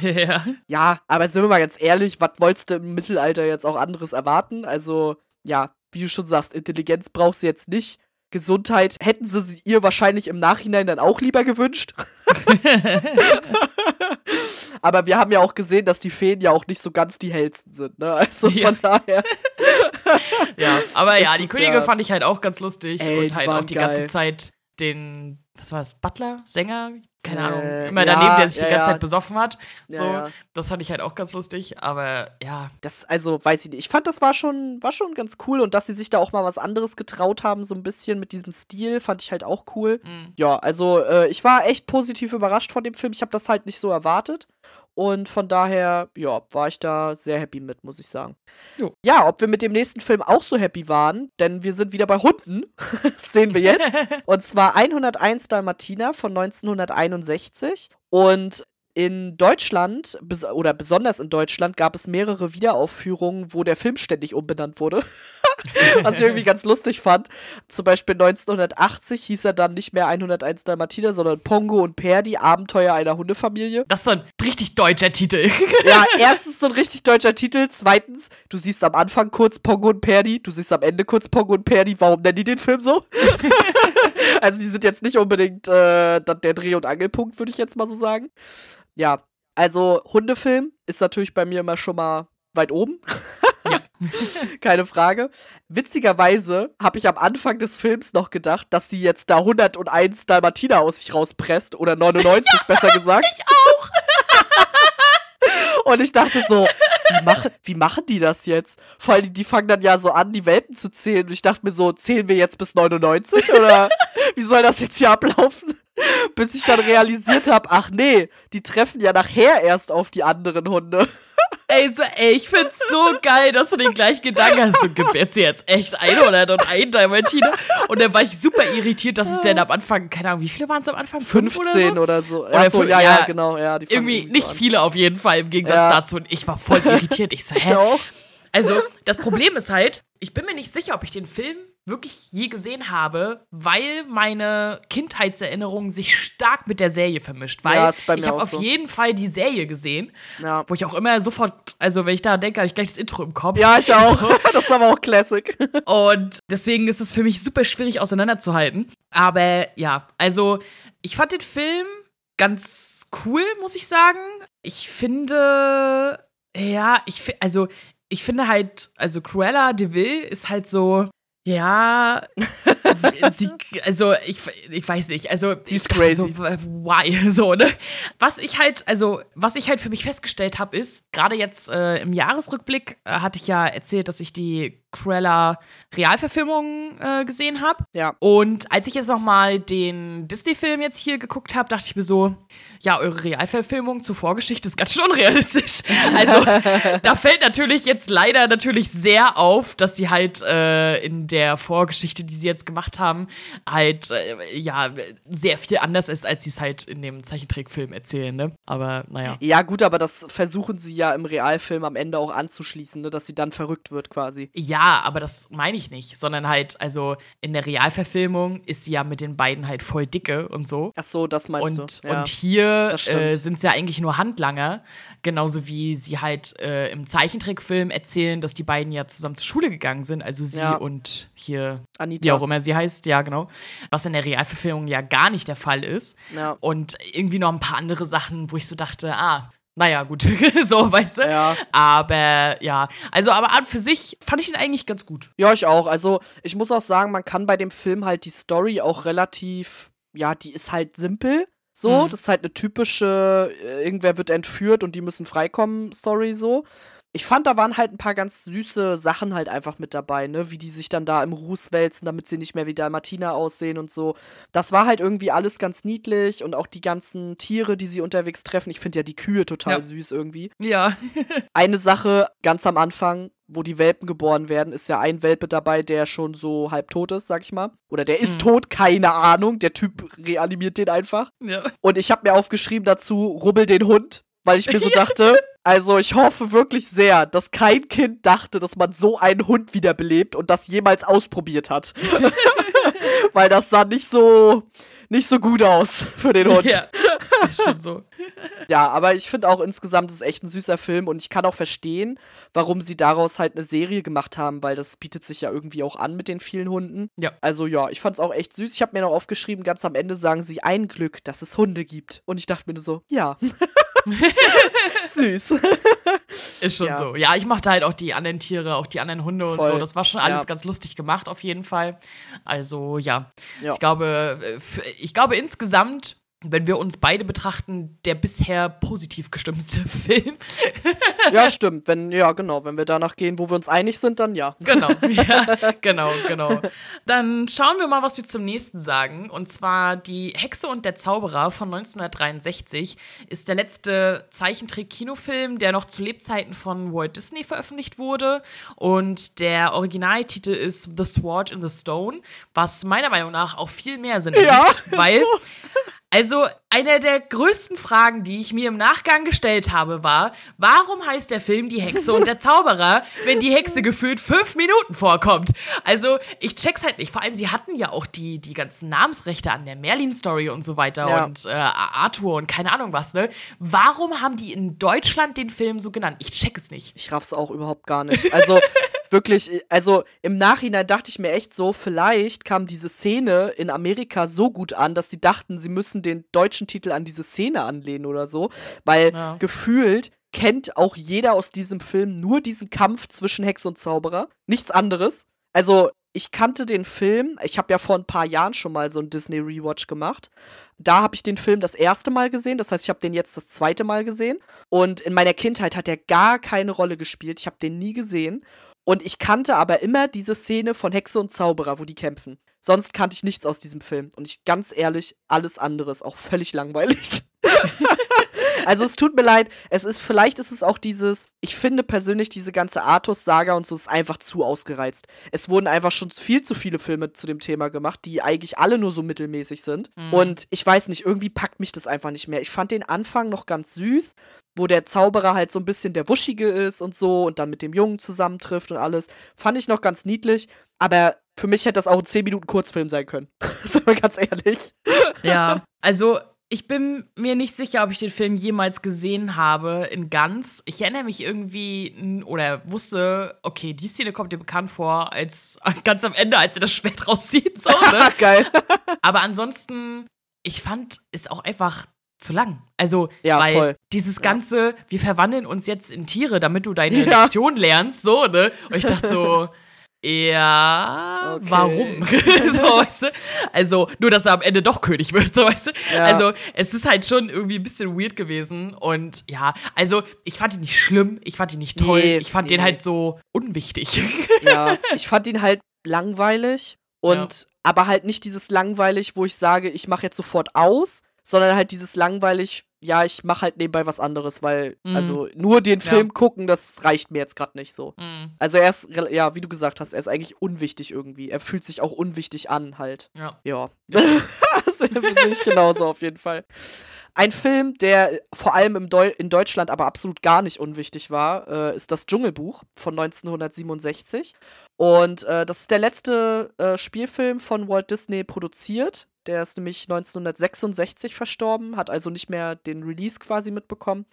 ja. Ja, aber sind wir mal ganz ehrlich, was wolltest du im Mittelalter jetzt auch anderes erwarten? Also, ja, wie du schon sagst, Intelligenz brauchst du jetzt nicht. Gesundheit hätten sie ihr wahrscheinlich im Nachhinein dann auch lieber gewünscht. aber wir haben ja auch gesehen, dass die Feen ja auch nicht so ganz die hellsten sind, ne? Also ja. von daher. ja, aber ja, die Könige ja fand ich halt auch ganz lustig ey, und halt auch die geil. ganze Zeit den, was war das, Butler, Sänger, keine Ahnung, äh, immer daneben, ja, der sich ja, die ganze ja. Zeit besoffen hat. So, das fand ich halt auch ganz lustig, aber ja. Das, also, weiß ich nicht. Ich fand, das war schon, war schon ganz cool und dass sie sich da auch mal was anderes getraut haben, so ein bisschen mit diesem Stil, fand ich halt auch cool. Mhm. Ja, also, äh, ich war echt positiv überrascht von dem Film. Ich habe das halt nicht so erwartet. Und von daher, ja, war ich da sehr happy mit, muss ich sagen. Jo. Ja, ob wir mit dem nächsten Film auch so happy waren, denn wir sind wieder bei Hunden, sehen wir jetzt. Und zwar 101 Dalmatiner von 1961. Und in Deutschland, bes oder besonders in Deutschland, gab es mehrere Wiederaufführungen, wo der Film ständig umbenannt wurde. Was ich irgendwie ganz lustig fand. Zum Beispiel 1980 hieß er dann nicht mehr 101 Dalmatiner, sondern Pongo und Per, die Abenteuer einer Hundefamilie. Das ist so ein richtig deutscher Titel. ja, erstens so ein richtig deutscher Titel. Zweitens, du siehst am Anfang kurz Pongo und Perdi, du siehst am Ende kurz Pongo und Perdi. Warum nennen die den Film so? also, die sind jetzt nicht unbedingt äh, der Dreh- und Angelpunkt, würde ich jetzt mal so sagen. Ja, also Hundefilm ist natürlich bei mir immer schon mal weit oben. Ja. Keine Frage. Witzigerweise habe ich am Anfang des Films noch gedacht, dass sie jetzt da 101 Dalmatiner aus sich rauspresst oder 99 ja, besser gesagt. Ich auch. Und ich dachte so, wie, machen, wie machen die das jetzt? Vor allem, die fangen dann ja so an, die Welpen zu zählen. Und ich dachte mir so, zählen wir jetzt bis 99? Oder wie soll das jetzt hier ablaufen? Bis ich dann realisiert habe, ach nee, die treffen ja nachher erst auf die anderen Hunde. Ey, so, ey, ich find's so geil, dass du den gleichen Gedanken hast. Du gebärst dir jetzt echt ein oder ein Dalmatiner. Und dann war ich super irritiert, dass es denn am Anfang, keine Ahnung, wie viele waren es am Anfang? 15 oder so. Oder so. Achso, ja, ja, genau. Ja, irgendwie nicht so viele auf jeden Fall im Gegensatz ja. dazu. Und ich war voll irritiert. Ich so, hä? Ich auch. Also, das Problem ist halt, ich bin mir nicht sicher, ob ich den Film wirklich je gesehen habe, weil meine Kindheitserinnerung sich stark mit der Serie vermischt. Weil ja, ich habe auf so. jeden Fall die Serie gesehen, ja. wo ich auch immer sofort, also wenn ich da denke, habe ich gleich das Intro im Kopf. Ja, ich auch. das ist aber auch Classic. Und deswegen ist es für mich super schwierig auseinanderzuhalten. Aber ja, also ich fand den Film ganz cool, muss ich sagen. Ich finde, ja, ich also ich finde halt, also Cruella de Vil ist halt so, ja, sie, also ich, ich weiß nicht, also sie ist crazy. So, why so ne? Was ich halt, also was ich halt für mich festgestellt habe, ist gerade jetzt äh, im Jahresrückblick äh, hatte ich ja erzählt, dass ich die Cruella Realverfilmung äh, gesehen habe. Ja. Und als ich jetzt noch mal den Disney-Film jetzt hier geguckt habe, dachte ich mir so, ja, eure Realverfilmung zur Vorgeschichte ist ganz schön unrealistisch. Also da fällt natürlich jetzt leider natürlich sehr auf, dass sie halt äh, in der Vorgeschichte, die sie jetzt gemacht haben, halt äh, ja sehr viel anders ist, als sie es halt in dem Zeichentrickfilm erzählen. Ne? Aber naja. Ja gut, aber das versuchen sie ja im Realfilm am Ende auch anzuschließen, ne? dass sie dann verrückt wird quasi. Ja, aber das meine ich nicht, sondern halt also in der Realverfilmung ist sie ja mit den beiden halt voll dicke und so. Ach so, das meinst und, du. Ja. Und hier äh, sind es ja eigentlich nur Handlanger. Genauso wie sie halt äh, im Zeichentrickfilm erzählen, dass die beiden ja zusammen zur Schule gegangen sind. Also sie ja. und hier, Anita. wie auch immer sie heißt, ja, genau. Was in der Realverfilmung ja gar nicht der Fall ist. Ja. Und irgendwie noch ein paar andere Sachen, wo ich so dachte, ah, naja, gut, so, weißt du? Ja. Aber ja, also, aber an für sich fand ich ihn eigentlich ganz gut. Ja, ich auch. Also, ich muss auch sagen, man kann bei dem Film halt die Story auch relativ, ja, die ist halt simpel. So, mhm. das ist halt eine typische, äh, irgendwer wird entführt und die müssen freikommen, Story so. Ich fand, da waren halt ein paar ganz süße Sachen halt einfach mit dabei, ne? Wie die sich dann da im Ruß wälzen, damit sie nicht mehr wie Dalmatiner aussehen und so. Das war halt irgendwie alles ganz niedlich und auch die ganzen Tiere, die sie unterwegs treffen. Ich finde ja die Kühe total ja. süß irgendwie. Ja. Eine Sache ganz am Anfang, wo die Welpen geboren werden, ist ja ein Welpe dabei, der schon so halb tot ist, sag ich mal. Oder der ist mhm. tot, keine Ahnung. Der Typ reanimiert den einfach. Ja. Und ich habe mir aufgeschrieben dazu, rubbel den Hund, weil ich mir so dachte, also ich hoffe wirklich sehr, dass kein Kind dachte, dass man so einen Hund wiederbelebt und das jemals ausprobiert hat. weil das sah nicht so nicht so gut aus für den Hund. Ja, ist schon so. ja, aber ich finde auch insgesamt ist es echt ein süßer Film und ich kann auch verstehen, warum sie daraus halt eine Serie gemacht haben, weil das bietet sich ja irgendwie auch an mit den vielen Hunden. Ja. Also ja, ich fand es auch echt süß. Ich habe mir noch aufgeschrieben, ganz am Ende sagen sie ein Glück, dass es Hunde gibt. Und ich dachte mir so, ja. Süß. Ist schon ja. so. Ja, ich mochte halt auch die anderen Tiere, auch die anderen Hunde und Voll. so. Das war schon alles ja. ganz lustig gemacht, auf jeden Fall. Also, ja. ja. Ich glaube, äh, ich glaube insgesamt wenn wir uns beide betrachten, der bisher positiv gestimmtste Film. ja, stimmt. Wenn, ja, genau. Wenn wir danach gehen, wo wir uns einig sind, dann ja. Genau, ja, genau, genau. Dann schauen wir mal, was wir zum nächsten sagen. Und zwar Die Hexe und der Zauberer von 1963 ist der letzte Zeichentrick-Kinofilm, der noch zu Lebzeiten von Walt Disney veröffentlicht wurde. Und der Originaltitel ist The Sword in the Stone, was meiner Meinung nach auch viel mehr Sinn ergibt, ja, weil. So Also, eine der größten Fragen, die ich mir im Nachgang gestellt habe, war, warum heißt der Film Die Hexe und der Zauberer, wenn die Hexe gefühlt fünf Minuten vorkommt? Also, ich check's halt nicht. Vor allem, sie hatten ja auch die, die ganzen Namensrechte an der Merlin-Story und so weiter Ja. und äh, Arthur und keine Ahnung was, ne? Warum haben die in Deutschland den Film so genannt? Ich check es nicht. Ich raff's auch überhaupt gar nicht. Also wirklich, also im Nachhinein dachte ich mir echt so, vielleicht kam diese Szene in Amerika so gut an, dass sie dachten, sie müssen den deutschen Titel an diese Szene anlehnen oder so. Weil Ja. gefühlt kennt auch jeder aus diesem Film nur diesen Kampf zwischen Hex und Zauberer. Nichts anderes. Also, ich kannte den Film, ich habe ja vor ein paar Jahren schon mal so einen Disney Rewatch gemacht. Da habe ich den Film das erste Mal gesehen, das heißt, ich habe den jetzt das zweite Mal gesehen. Und in meiner Kindheit hat er gar keine Rolle gespielt. Ich habe den nie gesehen. Und ich kannte aber immer diese Szene von Hexe und Zauberer, wo die kämpfen. Sonst kannte ich nichts aus diesem Film. Und ich ganz ehrlich, alles andere ist auch völlig langweilig. also es tut mir leid, es ist, vielleicht ist es auch dieses, ich finde persönlich diese ganze Artus-Saga und so ist einfach zu ausgereizt. Es wurden einfach schon viel zu viele Filme zu dem Thema gemacht, die eigentlich alle nur so mittelmäßig sind. Mhm. Und ich weiß nicht, irgendwie packt mich das einfach nicht mehr. Ich fand den Anfang noch ganz süß, wo der Zauberer halt so ein bisschen der Wuschige ist und so und dann mit dem Jungen zusammentrifft und alles. Fand ich noch ganz niedlich, aber für mich hätte das auch ein 10 Minuten Kurzfilm sein können. Sind wir ganz ehrlich. Ja, also ich bin mir nicht sicher, ob ich den Film jemals gesehen habe in ganz. Ich erinnere mich irgendwie oder wusste, okay, die Szene kommt dir bekannt vor, als ganz am Ende, als er das Schwert rauszieht. So, ne? Geil. Aber ansonsten, ich fand es auch einfach zu lang. Also, Ja, weil voll. dieses Ja. ganze, wir verwandeln uns jetzt in Tiere, damit du deine Ja. Lektion lernst, so, ne? Und ich dachte so, ja, Okay. warum? so, weißt du? Also, nur, dass er am Ende doch König wird, so, weißt du? Ja. Also, es ist halt schon irgendwie ein bisschen weird gewesen. Und ja, also, ich fand ihn nicht schlimm, ich fand ihn nicht toll, Nee, ich fand nee, den halt so unwichtig. Ja, ich fand ihn halt langweilig und aber halt nicht dieses langweilig, wo ich sage, ich mache jetzt sofort aus, sondern halt dieses langweilig, ja, ich mache halt nebenbei was anderes, weil Mhm. also nur den Ja. Film gucken, das reicht mir jetzt gerade nicht so. Hm, Also er ist ja, wie du gesagt hast, er ist eigentlich unwichtig irgendwie. Er fühlt sich auch unwichtig an halt. ja. Ja. das sehe ich genauso auf jeden Fall. Ein Film, der vor allem im Deu in Deutschland aber absolut gar nicht unwichtig war, äh, ist das Dschungelbuch von 1967. Und äh, das ist der letzte äh, Spielfilm von Walt Disney produziert. Der ist nämlich 1966 verstorben, hat also nicht mehr den Release quasi mitbekommen.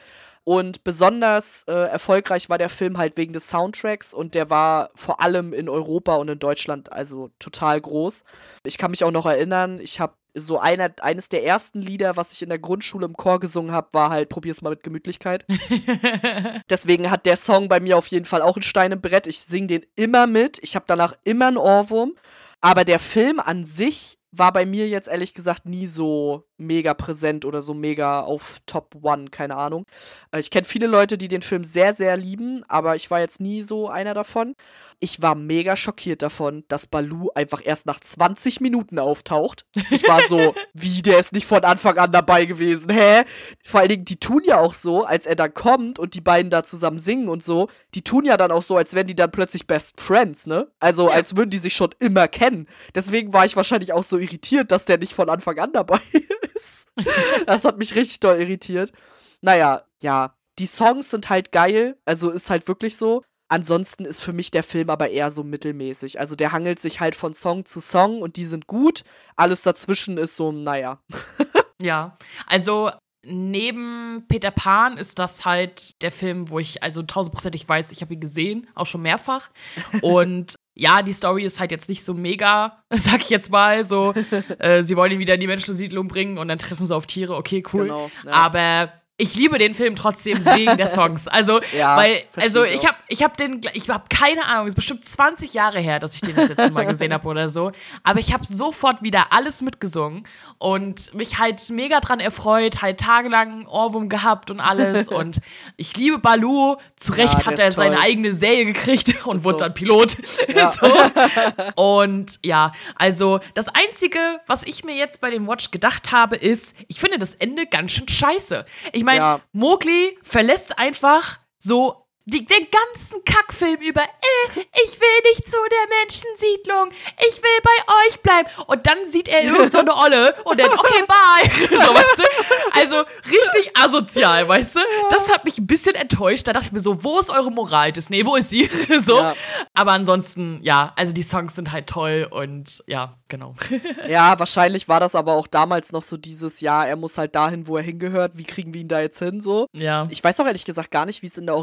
Und besonders äh, erfolgreich war der Film halt wegen des Soundtracks und der war vor allem in Europa und in Deutschland also total groß. Ich kann mich auch noch erinnern, ich habe so einer, eines der ersten Lieder, was ich in der Grundschule im Chor gesungen habe, war halt Probier's mal mit Gemütlichkeit. Deswegen hat der Song bei mir auf jeden Fall auch ein Stein im Brett. Ich singe den immer mit. Ich habe danach immer einen Ohrwurm. Aber der Film an sich war bei mir jetzt ehrlich gesagt nie so mega präsent oder so mega auf Top One, keine Ahnung. Äh, Ich kenne viele Leute, die den Film sehr, sehr lieben, aber ich war jetzt nie so einer davon. Ich war mega schockiert davon, dass Baloo einfach erst nach 20 Minuten auftaucht. Ich war so, wie, der ist nicht von Anfang an dabei gewesen, hä? Vor allen Dingen, die tun ja auch so, als er dann kommt und die beiden da zusammen singen und so, die tun ja dann auch so, als wären die dann plötzlich Best Friends, ne? Also, Ja. als würden die sich schon immer kennen. Deswegen war ich wahrscheinlich auch so irritiert, dass der nicht von Anfang an dabei ist. Das hat mich richtig doll irritiert. Naja, ja, die Songs sind halt geil, also ist halt wirklich so. Ansonsten ist für mich der Film aber eher so mittelmäßig. Also der hangelt sich halt von Song zu Song und die sind gut. Alles dazwischen ist so, naja. Ja, also neben Peter Pan ist das halt der Film, wo ich also tausendprozentig weiß, ich habe ihn gesehen, auch schon mehrfach. Und ja, die Story ist halt jetzt nicht so mega, sag ich jetzt mal, so, äh, sie wollen ihn wieder in die Menschensiedlung bringen und dann treffen sie auf Tiere, okay, cool. Genau. Ja. Aber ich liebe den Film trotzdem wegen der Songs. Also, Ja, weil, also ich habe ich hab den, ich habe keine Ahnung, es ist bestimmt 20 Jahre her, dass ich den das letzte Mal gesehen habe oder so. Aber ich habe sofort wieder alles mitgesungen und mich halt mega dran erfreut, halt tagelang Ohrwurm gehabt und alles. und ich liebe Baloo. Zu Recht Ja, hat er seine toll. eigene Serie gekriegt und Ist wurde so. dann Pilot. Ja. so. Und ja, also das Einzige, was ich mir jetzt bei dem Watch gedacht habe, ist, ich finde das Ende ganz schön scheiße. Ich meine, Ja. Mowgli verlässt einfach so die, den ganzen Kackfilm über, äh, ich will nicht zu der Menschensiedlung, ich will bei euch bleiben. Und dann sieht er irgendeine so eine Olle und dann, okay, bye. so, weißt du? Also richtig asozial, weißt du? Das hat mich ein bisschen enttäuscht. Da dachte ich mir so, wo ist eure Moral, Disney? Wo ist sie? so. Ja. Aber ansonsten, ja, also die Songs sind halt toll und ja, genau. ja, wahrscheinlich war das aber auch damals noch so dieses, ja, er muss halt dahin, wo er hingehört. Wie kriegen wir ihn da jetzt hin? So. Ja. Ich weiß auch ehrlich gesagt gar nicht, wie es in der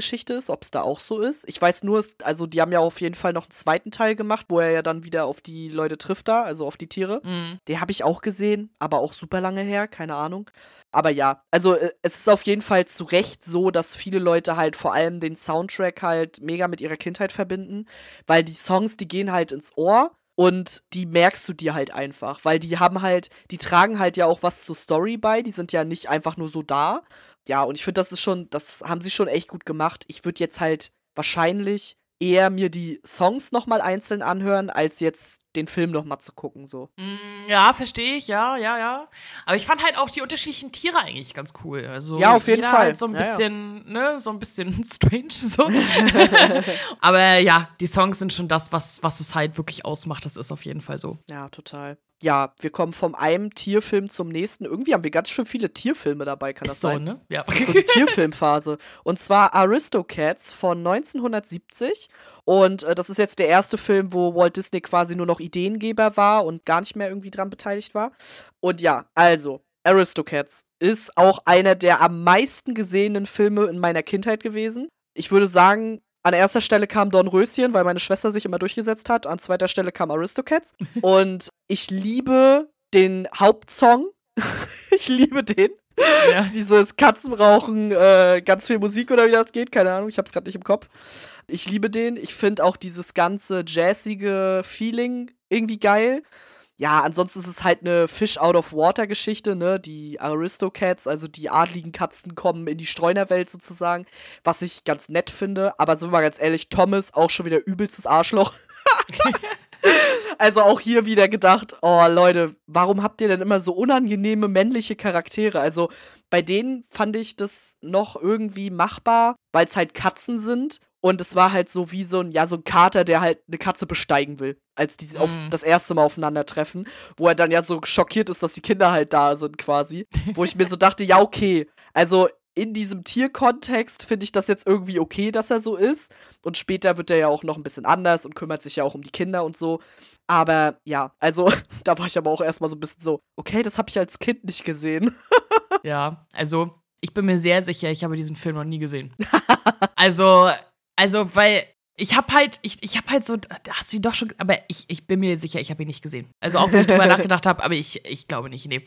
Originalgeschichte ist, ob es da auch so ist. Ich weiß nur, also die haben ja auf jeden Fall noch einen zweiten Teil gemacht, wo er ja dann wieder auf die Leute trifft da, also auf die Tiere. Mhm. Den habe ich auch gesehen, aber auch super lange her, keine Ahnung. Aber ja, also äh, es ist auf jeden Fall zu Recht so, dass viele Leute halt vor allem den Soundtrack halt mega mit ihrer Kindheit verbinden, weil die Songs, die gehen halt ins Ohr und die merkst du dir halt einfach, weil die haben halt, die tragen halt ja auch was zur Story bei, die sind ja nicht einfach nur so da. Ja, und ich finde, das ist schon, das haben sie schon echt gut gemacht. Ich würde jetzt halt wahrscheinlich eher mir die Songs nochmal einzeln anhören, als jetzt den Film nochmal zu gucken. So. Mm, ja, verstehe ich, ja, ja, ja. Aber ich fand halt auch die unterschiedlichen Tiere eigentlich ganz cool. Also ja, auf jeden Fall. Halt so ein bisschen, ja. ne, so ein bisschen strange so. Aber ja, die Songs sind schon das, was, was es halt wirklich ausmacht. Das ist auf jeden Fall so. Ja, total ja, wir kommen vom einem Tierfilm zum nächsten. Irgendwie haben wir ganz schön viele Tierfilme dabei, kann das ist sein? So, ne? Ja. Das ist so die Tierfilmphase. Und zwar Aristocats von 1970. Und äh, das ist jetzt der erste Film, wo Walt Disney quasi nur noch Ideengeber war und gar nicht mehr irgendwie dran beteiligt war. Und ja, also, Aristocats ist auch einer der am meisten gesehenen Filme in meiner Kindheit gewesen. Ich würde sagen, an erster Stelle kam Don Röschen, weil meine Schwester sich immer durchgesetzt hat. An zweiter Stelle kam Aristocats. Und ich liebe den Hauptsong. ich liebe den. Ja. Dieses Katzenrauchen, äh, ganz viel Musik oder wie das geht, keine Ahnung, ich hab's gerade nicht im Kopf. Ich liebe den. Ich finde auch dieses ganze jazzige Feeling irgendwie geil ja, ansonsten ist es halt eine Fish out of Water Geschichte, ne? Die Aristocats, also die adligen Katzen kommen in die Streunerwelt sozusagen, was ich ganz nett finde. Aber sind wir mal ganz ehrlich, Thomas auch schon wieder übelstes Arschloch. also auch hier wieder gedacht, oh Leute, warum habt ihr denn immer so unangenehme männliche Charaktere? Also bei denen fand ich das noch irgendwie machbar, weil es halt Katzen sind und es war halt so wie so ein, ja, so ein Kater, der halt eine Katze besteigen will, als die auf mhm. das erste Mal aufeinandertreffen, wo er dann ja so schockiert ist, dass die Kinder halt da sind, quasi. wo ich mir so dachte, ja, okay. Also in diesem Tierkontext finde ich das jetzt irgendwie okay, dass er so ist. Und später wird er ja auch noch ein bisschen anders und kümmert sich ja auch um die Kinder und so. Aber ja, also da war ich aber auch erstmal so ein bisschen so, okay, das habe ich als Kind nicht gesehen. ja, also ich bin mir sehr sicher, ich habe diesen Film noch nie gesehen. also also, weil ich habe halt, ich, ich habe halt so, hast du ihn doch schon, aber ich, ich bin mir sicher, ich habe ihn nicht gesehen. Also auch wenn ich drüber nachgedacht habe, aber ich, ich glaube nicht, nee.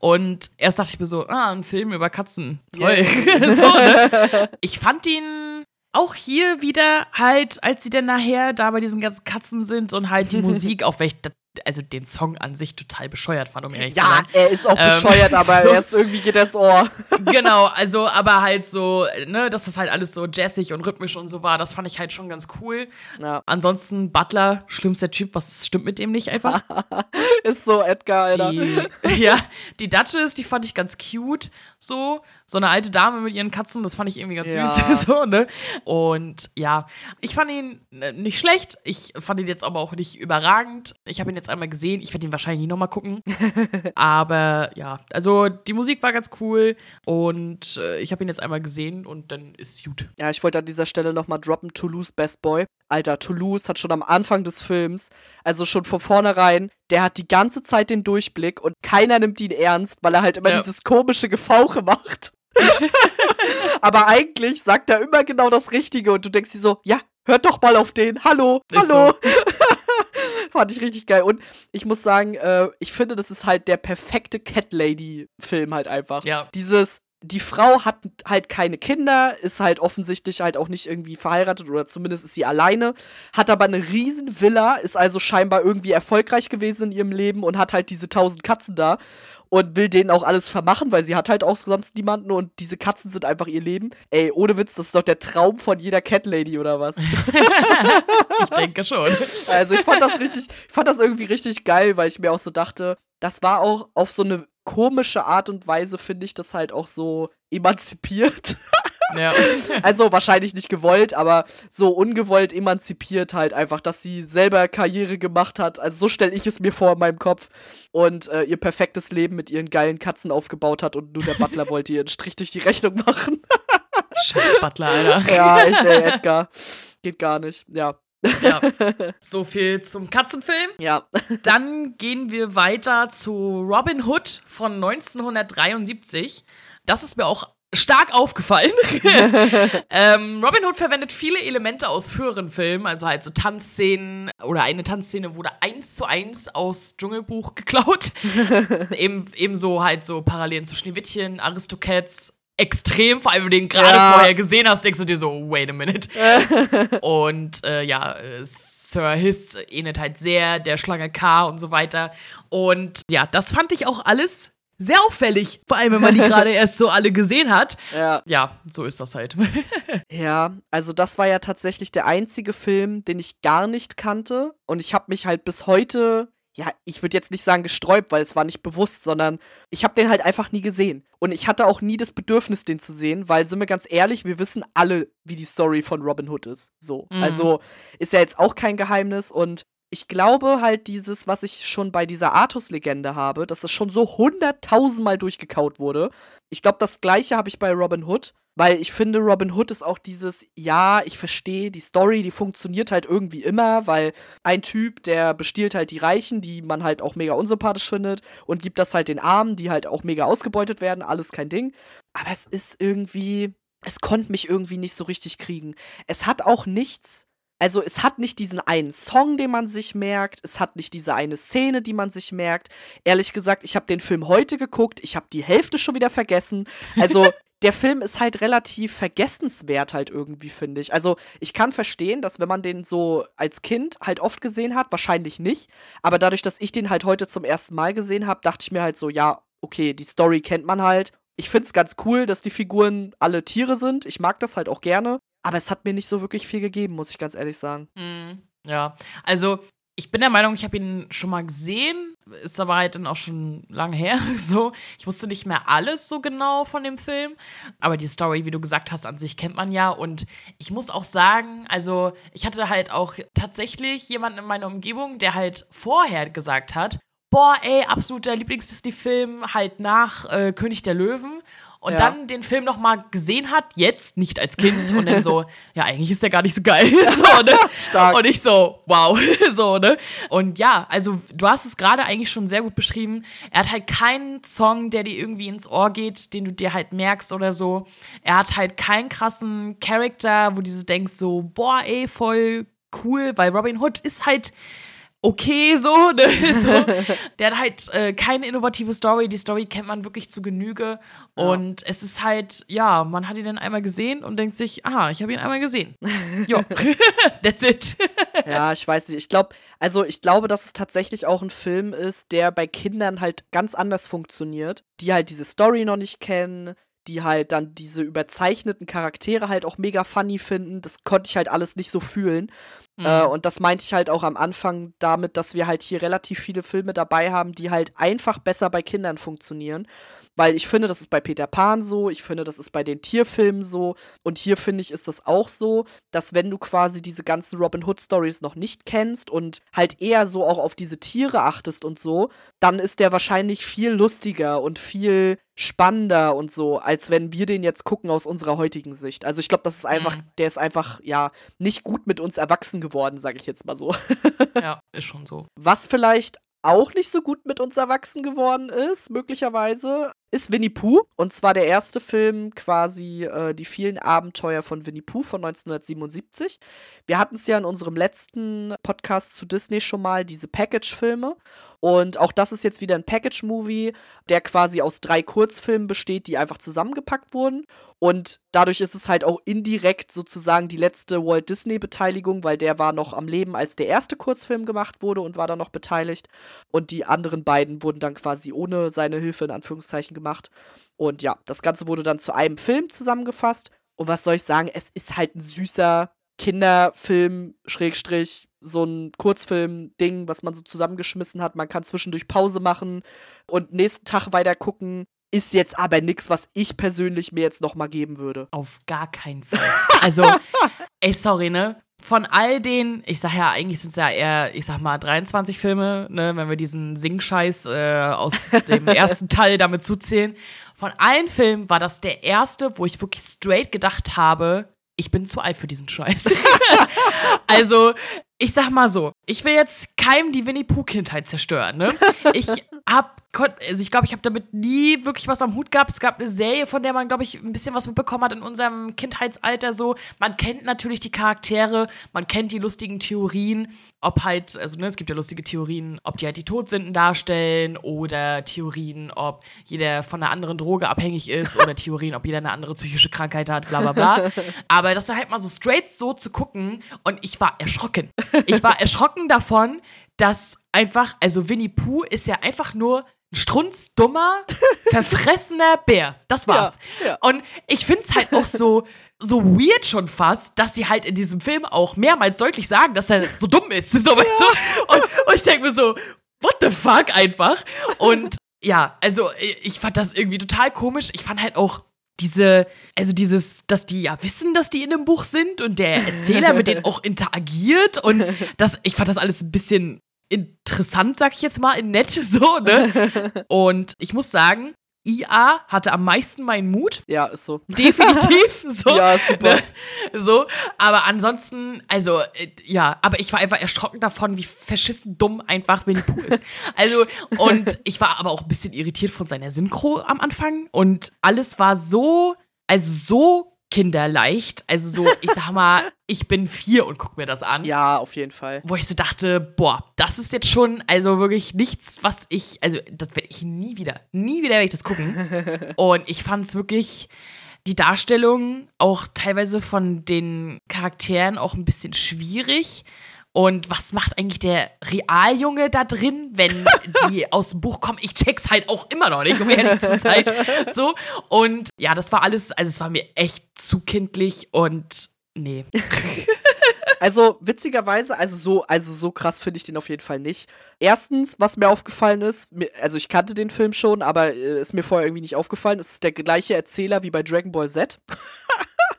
Und erst dachte ich mir so, ah, ein Film über Katzen, toll. Yeah. so, ne? Ich fand ihn auch hier wieder halt, als sie dann nachher da bei diesen ganzen Katzen sind und halt die Musik, auch wenn ich also den Song an sich total bescheuert fand, um ehrlich ja, zu sein. Ja, er ist auch bescheuert, ähm, aber so, er ist irgendwie geht ins Ohr. genau, also aber halt so, ne, dass das halt alles so jazzig und rhythmisch und so war, das fand ich halt schon ganz cool. Ja. Ansonsten Butler, schlimmster Typ, was stimmt mit dem nicht einfach? ist so Edgar, Alter. Die, ja, die Duchess, die fand ich ganz cute, so so eine alte Dame mit ihren Katzen, das fand ich irgendwie ganz ja. süß. so, ne? Und ja, ich fand ihn äh, nicht schlecht. Ich fand ihn jetzt aber auch nicht überragend. Ich habe ihn jetzt einmal gesehen. Ich werde ihn wahrscheinlich nie nochmal gucken. aber ja, also die Musik war ganz cool und äh, ich habe ihn jetzt einmal gesehen und dann ist gut. Ja, ich wollte an dieser Stelle nochmal droppen: Toulouse Best Boy. Alter, Toulouse hat schon am Anfang des Films, also schon von vornherein, der hat die ganze Zeit den Durchblick und keiner nimmt ihn ernst, weil er halt immer ja. dieses komische Gefauche macht. Aber eigentlich sagt er immer genau das Richtige und du denkst dir so, ja, hört doch mal auf den. Hallo, ist hallo. So. Fand ich richtig geil. Und ich muss sagen, äh, ich finde, das ist halt der perfekte Cat Lady-Film halt einfach. Ja. Dieses, die Frau hat halt keine Kinder, ist halt offensichtlich halt auch nicht irgendwie verheiratet oder zumindest ist sie alleine, hat aber eine riesen Villa, ist also scheinbar irgendwie erfolgreich gewesen in ihrem Leben und hat halt diese tausend Katzen da und will denen auch alles vermachen, weil sie hat halt auch sonst niemanden und diese Katzen sind einfach ihr Leben. Ey, ohne Witz, das ist doch der Traum von jeder Cat Lady oder was? ich denke schon. Also ich fand das richtig, ich fand das irgendwie richtig geil, weil ich mir auch so dachte, das war auch auf so eine komische Art und Weise, finde ich das halt auch so emanzipiert. Ja. Also wahrscheinlich nicht gewollt, aber so ungewollt emanzipiert halt einfach, dass sie selber Karriere gemacht hat. Also so stelle ich es mir vor in meinem Kopf. Und äh, ihr perfektes Leben mit ihren geilen Katzen aufgebaut hat und nur der Butler wollte ihr einen Strich durch die Rechnung machen. Scheiß Butler, Alter. ja, echt, ey, Edgar. Geht gar nicht. Ja. Ja. So viel zum Katzenfilm. Ja. Dann gehen wir weiter zu Robin Hood von 1973. Das ist mir auch stark aufgefallen. ähm, Robin Hood verwendet viele Elemente aus früheren Filmen, also halt so Tanzszenen oder eine Tanzszene wurde eins zu eins aus Dschungelbuch geklaut. Eben, ebenso halt so Parallelen zu Schneewittchen, Aristocats. Extrem, vor allem, wenn du den gerade Ja. vorher gesehen hast, denkst du dir so, wait a minute. Und äh, ja, Sir Hiss ähnelt halt sehr der Schlange K und so weiter. Und ja, das fand ich auch alles sehr auffällig. Vor allem, wenn man die gerade erst so alle gesehen hat. ja. Ja, so ist das halt. Ja, also das war ja tatsächlich der einzige Film, den ich gar nicht kannte. Und ich habe mich halt bis heute, ja, ich würde jetzt nicht sagen gesträubt, weil es war nicht bewusst, sondern ich habe den halt einfach nie gesehen. Und ich hatte auch nie das Bedürfnis, den zu sehen, weil, sind wir ganz ehrlich, wir wissen alle, wie die Story von Robin Hood ist. So. Mhm. Also ist ja jetzt auch kein Geheimnis. Und ich glaube halt dieses, was ich schon bei dieser Artus-Legende habe, dass das schon so hunderttausendmal durchgekaut wurde. Ich glaube, das gleiche habe ich bei Robin Hood, weil ich finde, Robin Hood ist auch dieses, ja, ich verstehe, die Story, die funktioniert halt irgendwie immer, weil ein Typ, der bestiehlt halt die Reichen, die man halt auch mega unsympathisch findet und gibt das halt den Armen, die halt auch mega ausgebeutet werden, alles kein Ding. Aber es ist irgendwie, es konnte mich irgendwie nicht so richtig kriegen. Es hat auch nichts. Also es hat nicht diesen einen Song, den man sich merkt, es hat nicht diese eine Szene, die man sich merkt. Ehrlich gesagt, ich habe den Film heute geguckt, ich habe die Hälfte schon wieder vergessen. Also der Film ist halt relativ vergessenswert halt irgendwie, finde ich. Also ich kann verstehen, dass wenn man den so als Kind halt oft gesehen hat, wahrscheinlich nicht. Aber dadurch, dass ich den halt heute zum ersten Mal gesehen habe, dachte ich mir halt so, ja, okay, die Story kennt man halt. Ich finde es ganz cool, dass die Figuren alle Tiere sind. Ich mag das halt auch gerne. Aber es hat mir nicht so wirklich viel gegeben, muss ich ganz ehrlich sagen. Mhm. Ja, also ich bin der Meinung, ich habe ihn schon mal gesehen. Ist aber halt dann auch schon lang her. So, ich wusste nicht mehr alles so genau von dem Film. Aber die Story, wie du gesagt hast, an sich kennt man ja. Und ich muss auch sagen, also ich hatte halt auch tatsächlich jemanden in meiner Umgebung, der halt vorher gesagt hat, boah, ey, absoluter Lieblings-Disney-Film, halt nach äh, König der Löwen. Und Ja. dann den Film noch mal gesehen hat, jetzt nicht als Kind und dann so, ja, eigentlich ist der gar nicht so geil. so, ne? Stark. Und ich so, wow, so, ne? Und ja, also du hast es gerade eigentlich schon sehr gut beschrieben. Er hat halt keinen Song, der dir irgendwie ins Ohr geht, den du dir halt merkst oder so. Er hat halt keinen krassen Charakter, wo du so denkst, so, boah, ey, voll cool, weil Robin Hood ist halt okay so, ne? so. Der hat halt äh, keine innovative Story. Die Story kennt man wirklich zu Genüge. Und es ist halt, ja, man hat ihn dann einmal gesehen und denkt sich, aha, ich habe ihn einmal gesehen. Jo, that's it. Ja, ich weiß nicht. Ich glaube, also ich glaube, dass es tatsächlich auch ein Film ist, der bei Kindern halt ganz anders funktioniert, die halt diese Story noch nicht kennen, die halt dann diese überzeichneten Charaktere halt auch mega funny finden. Das konnte ich halt alles nicht so fühlen. Äh, und das meinte ich halt auch am Anfang damit, dass wir halt hier relativ viele Filme dabei haben, die halt einfach besser bei Kindern funktionieren. Weil ich finde, das ist bei Peter Pan so, ich finde, das ist bei den Tierfilmen so. Und hier finde ich, ist das auch so, dass wenn du quasi diese ganzen Robin Hood Stories noch nicht kennst und halt eher so auch auf diese Tiere achtest und so, dann ist der wahrscheinlich viel lustiger und viel spannender und so, als wenn wir den jetzt gucken aus unserer heutigen Sicht. Also ich glaube, das ist einfach, Mhm. der ist einfach, ja, nicht gut mit uns erwachsen geworden, sage ich jetzt mal so. Ja, ist schon so. Was vielleicht auch nicht so gut mit uns erwachsen geworden ist, möglicherweise, ist Winnie Pooh. Und zwar der erste Film quasi äh, Die vielen Abenteuer von Winnie Pooh von 1977. Wir hatten es ja in unserem letzten Podcast zu Disney schon mal, diese Package-Filme. Und auch das ist jetzt wieder ein Package-Movie, der quasi aus drei Kurzfilmen besteht, die einfach zusammengepackt wurden. Und dadurch ist es halt auch indirekt sozusagen die letzte Walt Disney-Beteiligung, weil der war noch am Leben, als der erste Kurzfilm gemacht wurde und war dann noch beteiligt. Und die anderen beiden wurden dann quasi ohne seine Hilfe in Anführungszeichen gemacht. Und ja, das Ganze wurde dann zu einem Film zusammengefasst. Und was soll ich sagen? Es ist halt ein süßer Kinderfilm, Schrägstrich, so ein Kurzfilm-Ding, was man so zusammengeschmissen hat. Man kann zwischendurch Pause machen und nächsten Tag weiter gucken. Ist jetzt aber nichts, was ich persönlich mir jetzt nochmal geben würde. Auf gar keinen Fall. Also, ey, sorry, ne? Von all den, ich sag ja, eigentlich sind es ja eher, ich sag mal, 23 Filme, ne, wenn wir diesen Singscheiß äh, aus dem ersten Teil damit zuzählen. Von allen Filmen war das der erste, wo ich wirklich straight gedacht habe, ich bin zu alt für diesen Scheiß. also, ich sag mal so, ich will jetzt keinem die Winnie Pooh Kindheit zerstören, ne? Ich hab also ich glaube, ich habe damit nie wirklich was am Hut gehabt. Es gab eine Serie, von der man, glaube ich, ein bisschen was mitbekommen hat in unserem Kindheitsalter so. Man kennt natürlich die Charaktere, man kennt die lustigen Theorien, ob halt, also ne, es gibt ja lustige Theorien, ob die halt die Todsünden darstellen oder Theorien, ob jeder von einer anderen Droge abhängig ist oder Theorien, ob jeder eine andere psychische Krankheit hat, bla bla bla. Aber das halt mal so straight so zu gucken und ich war erschrocken. Ich war erschrocken davon, dass einfach, also Winnie Pooh ist ja einfach nur ein strunzdummer, verfressener Bär. Das war's. Ja, ja. Und ich find's halt auch so, so weird schon fast, dass sie halt in diesem Film auch mehrmals deutlich sagen, dass er so dumm ist. So, ja. weißt du? Und, und ich denke mir so, what the fuck einfach? Und ja, also ich fand das irgendwie total komisch. Ich fand halt auch diese, also dieses, dass die ja wissen, dass die in einem Buch sind und der Erzähler mit denen auch interagiert und das, ich fand das alles ein bisschen interessant, sag ich jetzt mal, in nett so, ne? Und ich muss sagen, IA hatte am meisten meinen Mut. Ja, ist so. Definitiv. So, ja, super. Ne? So, aber ansonsten, also, äh, ja, aber ich war einfach erschrocken davon, wie verschissen dumm einfach Winnie Pooh ist. Also, und ich war aber auch ein bisschen irritiert von seiner Synchro am Anfang und alles war so, also so kinderleicht. Also so, ich sag mal, ich bin vier und guck mir das an. Ja, auf jeden Fall. Wo ich so dachte, boah, das ist jetzt schon, also wirklich nichts, was ich, also das werde ich nie wieder, nie wieder werde ich das gucken. und ich fand es wirklich, die Darstellung auch teilweise von den Charakteren auch ein bisschen schwierig. Und was macht eigentlich der Realjunge da drin, wenn die aus dem Buch kommen? Ich check's halt auch immer noch nicht, um ehrlich zu sein. So. Und ja, das war alles, also es war mir echt zu kindlich und nee. Also witzigerweise, also so, also so krass finde ich den auf jeden Fall nicht. Erstens, was mir aufgefallen ist, also ich kannte den Film schon, aber äh, ist mir vorher irgendwie nicht aufgefallen, es ist der gleiche Erzähler wie bei Dragon Ball Z.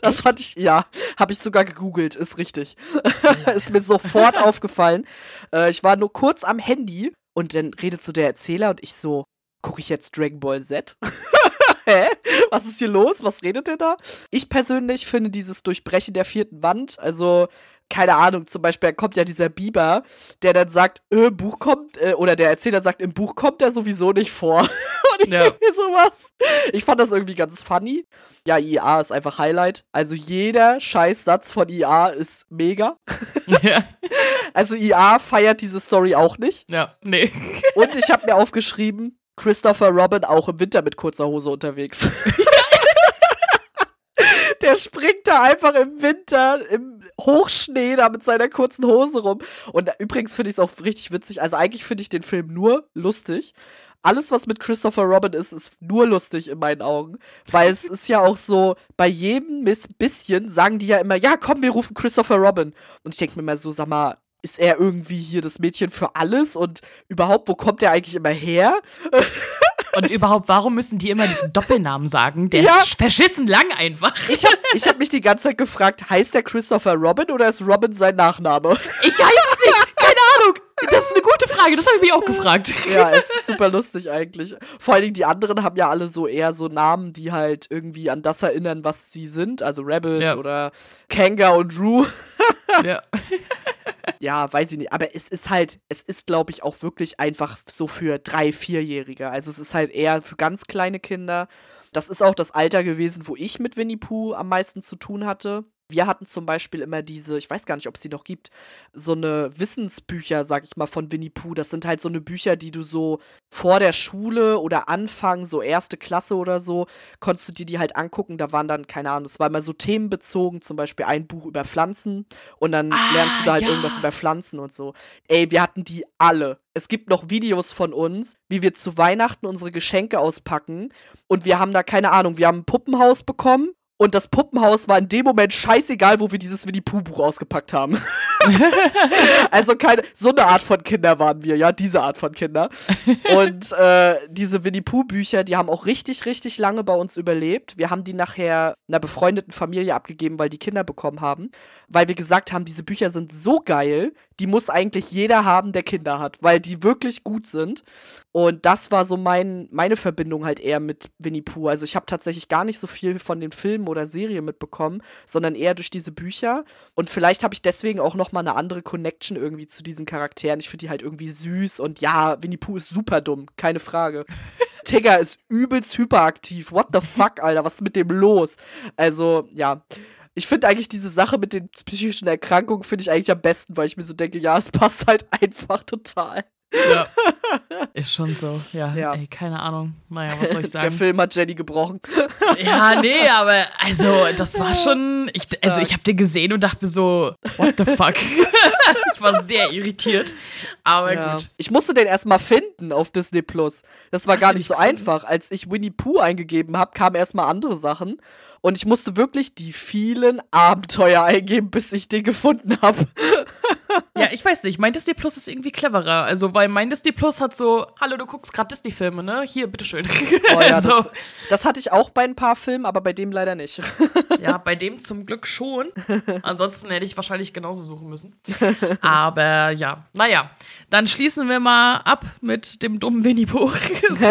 Das fand ich, ja, habe ich sogar gegoogelt, ist richtig. ist mir sofort aufgefallen. Äh, ich war nur kurz am Handy und dann redet so der Erzähler und ich so, gucke ich jetzt Dragon Ball Z? Hä? Was ist hier los? Was redet der da? Ich persönlich finde dieses Durchbrechen der vierten Wand, also keine Ahnung, zum Beispiel kommt ja dieser Biber, der dann sagt, äh, Buch kommt, äh, oder der Erzähler sagt, im Buch kommt er sowieso nicht vor. Und ich ja. denke mir sowas. Ich fand das irgendwie ganz funny. Ja, IA ist einfach Highlight. Also jeder Scheißsatz von IA ist mega. Ja. Also IA feiert diese Story auch nicht. Ja, nee. Und ich habe mir aufgeschrieben, Christopher Robin auch im Winter mit kurzer Hose unterwegs. der springt da einfach im Winter im Hochschnee da mit seiner kurzen Hose rum. Und übrigens finde ich es auch richtig witzig. Also eigentlich finde ich den Film nur lustig. Alles, was mit Christopher Robin ist, ist nur lustig in meinen Augen. Weil es ist ja auch so, bei jedem bisschen sagen die ja immer, ja, komm, wir rufen Christopher Robin. Und ich denke mir mal so, sag mal, ist er irgendwie hier das Mädchen für alles? Und überhaupt, wo kommt er eigentlich immer her? Und überhaupt, warum müssen die immer diesen Doppelnamen sagen? Der ja. ist verschissen lang einfach. Ich habe ich hab mich die ganze Zeit gefragt, heißt der Christopher Robin oder ist Robin sein Nachname? Ich weiß es nicht. Keine Ahnung. Das ist eine gute Frage. Das habe ich mich auch gefragt. Ja, es ist super lustig eigentlich. Vor allen Dingen die anderen haben ja alle so eher so Namen, die halt irgendwie an das erinnern, was sie sind. Also Rabbit ja. oder Kanga und Drew. Ja ja, weiß ich nicht. Aber es ist halt, es ist, glaube ich, auch wirklich einfach so für drei, vierjährige. Also es ist halt eher für ganz kleine Kinder. Das ist auch das Alter gewesen, wo ich mit Winnie Pooh am meisten zu tun hatte. Wir hatten zum Beispiel immer diese, ich weiß gar nicht, ob es die noch gibt, so eine Wissensbücher, sag ich mal, von Winnie Pooh. Das sind halt so eine Bücher, die du so vor der Schule oder Anfang, so erste Klasse oder so, konntest du dir die halt angucken. Da waren dann, keine Ahnung, es war immer so themenbezogen, zum Beispiel ein Buch über Pflanzen und dann ah, lernst du da halt ja. irgendwas über Pflanzen und so. Ey, wir hatten die alle. Es gibt noch Videos von uns, wie wir zu Weihnachten unsere Geschenke auspacken und wir haben da, keine Ahnung, wir haben ein Puppenhaus bekommen Und das Puppenhaus war in dem Moment scheißegal, wo wir dieses Winnie-Pooh-Buch ausgepackt haben. also keine, so eine Art von Kinder waren wir, ja, diese Art von Kinder. Und äh, diese Winnie-Pooh-Bücher, die haben auch richtig, richtig lange bei uns überlebt. Wir haben die nachher einer befreundeten Familie abgegeben, weil die Kinder bekommen haben. Weil wir gesagt haben, diese Bücher sind so geil, die muss eigentlich jeder haben, der Kinder hat, weil die wirklich gut sind. Und das war so mein, meine Verbindung halt eher mit Winnie Pooh. Also ich habe tatsächlich gar nicht so viel von den Filmen oder Serien mitbekommen, sondern eher durch diese Bücher. Und vielleicht habe ich deswegen auch noch mal eine andere Connection irgendwie zu diesen Charakteren. Ich finde die halt irgendwie süß und ja, Winnie Pooh ist super dumm, keine Frage. Tigger ist übelst hyperaktiv. What the fuck, Alter? Was ist mit dem los? Also, ja ich finde eigentlich diese Sache mit den psychischen Erkrankungen finde ich eigentlich am besten, weil ich mir so denke, ja, es passt halt einfach total. Ja. Ist schon so, ja, ja. Ey, keine Ahnung. Naja, was soll ich sagen? Der Film hat Jenny gebrochen. Ja, nee, aber also, das war schon. Ich, also, ich habe den gesehen und dachte so, what the fuck? ich war sehr irritiert. Aber ja. gut. Ich musste den erstmal finden auf Disney Plus. Das war Hast gar nicht so gefunden? einfach. Als ich Winnie Pooh eingegeben habe, kamen erstmal andere Sachen. Und ich musste wirklich die vielen Abenteuer eingeben, bis ich den gefunden habe. Ja, ich weiß nicht. Mein Disney Plus ist irgendwie cleverer. Also, weil mein Disney Plus hat so, hallo, du guckst gerade Disney-Filme, ne? Hier, bitteschön. Oh ja, so. das, das, hatte ich auch bei ein paar Filmen, aber bei dem leider nicht. ja, bei dem zum Glück schon. Ansonsten hätte ich wahrscheinlich genauso suchen müssen. Aber ja, naja. Dann schließen wir mal ab mit dem dummen Winnie-Buch so.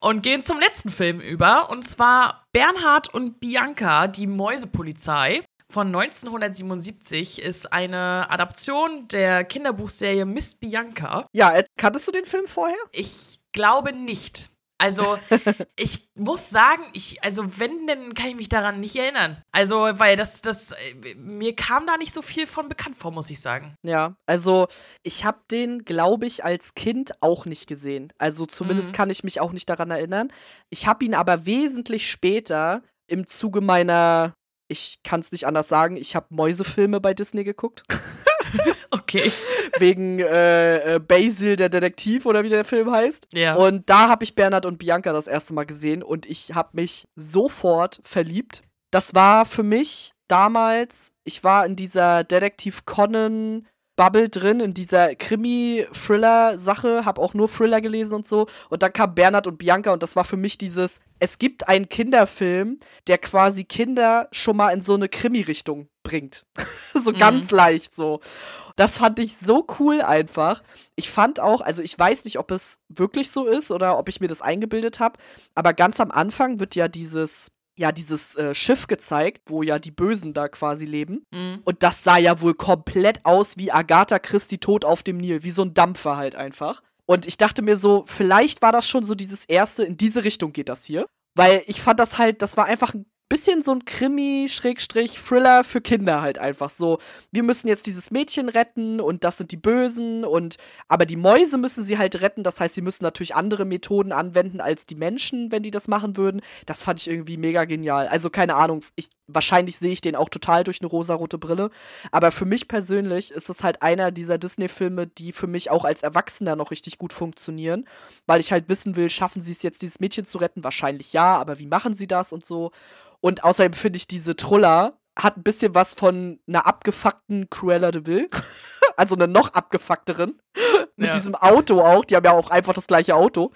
und gehen zum letzten Film über. Und zwar Bernhard und Bianca, die Mäusepolizei von 1977 ist eine Adaption der Kinderbuchserie Miss Bianca. Ja, äh, kanntest du den Film vorher? Ich glaube nicht. Also, ich muss sagen, ich, also wenn, dann kann ich mich daran nicht erinnern. Also, weil das, das, äh, mir kam da nicht so viel von bekannt vor, muss ich sagen. Ja, also ich habe den, glaube ich, als Kind auch nicht gesehen. Also zumindest mhm. kann ich mich auch nicht daran erinnern. Ich habe ihn aber wesentlich später im Zuge meiner ich kann es nicht anders sagen, ich habe Mäusefilme bei Disney geguckt. okay. Wegen äh, äh, Basil, der Detektiv oder wie der Film heißt. Ja. Und da habe ich Bernhard und Bianca das erste Mal gesehen und ich habe mich sofort verliebt. Das war für mich damals, ich war in dieser Detektiv Conan Bubble drin in dieser Krimi-Thriller-Sache, hab auch nur Thriller gelesen und so. Und dann kam Bernhard und Bianca und das war für mich dieses, es gibt einen Kinderfilm, der quasi Kinder schon mal in so eine Krimi-Richtung bringt. so mhm. ganz leicht so. Das fand ich so cool einfach. Ich fand auch, also ich weiß nicht, ob es wirklich so ist oder ob ich mir das eingebildet habe, aber ganz am Anfang wird ja dieses ja dieses äh, Schiff gezeigt, wo ja die Bösen da quasi leben. Mhm. Und das sah ja wohl komplett aus wie Agatha Christie tot auf dem Nil, wie so ein Dampfer halt einfach. Und ich dachte mir so, vielleicht war das schon so dieses erste, in diese Richtung geht das hier. Weil ich fand das halt, das war einfach ein bisschen so ein Krimi-Thriller für Kinder halt einfach so. Wir müssen jetzt dieses Mädchen retten und das sind die Bösen und aber die Mäuse müssen sie halt retten. Das heißt, sie müssen natürlich andere Methoden anwenden als die Menschen, wenn die das machen würden. Das fand ich irgendwie mega genial. Also keine Ahnung, ich, wahrscheinlich sehe ich den auch total durch eine rosarote Brille. Aber für mich persönlich ist es halt einer dieser Disney-Filme, die für mich auch als Erwachsener noch richtig gut funktionieren, weil ich halt wissen will, schaffen sie es jetzt, dieses Mädchen zu retten? Wahrscheinlich ja, aber wie machen sie das und so? Und außerdem finde ich diese Trulla hat ein bisschen was von einer abgefuckten Cruella de Vil. also eine noch abgefuckteren. Mit ja. diesem Auto auch. Die haben ja auch einfach das gleiche Auto.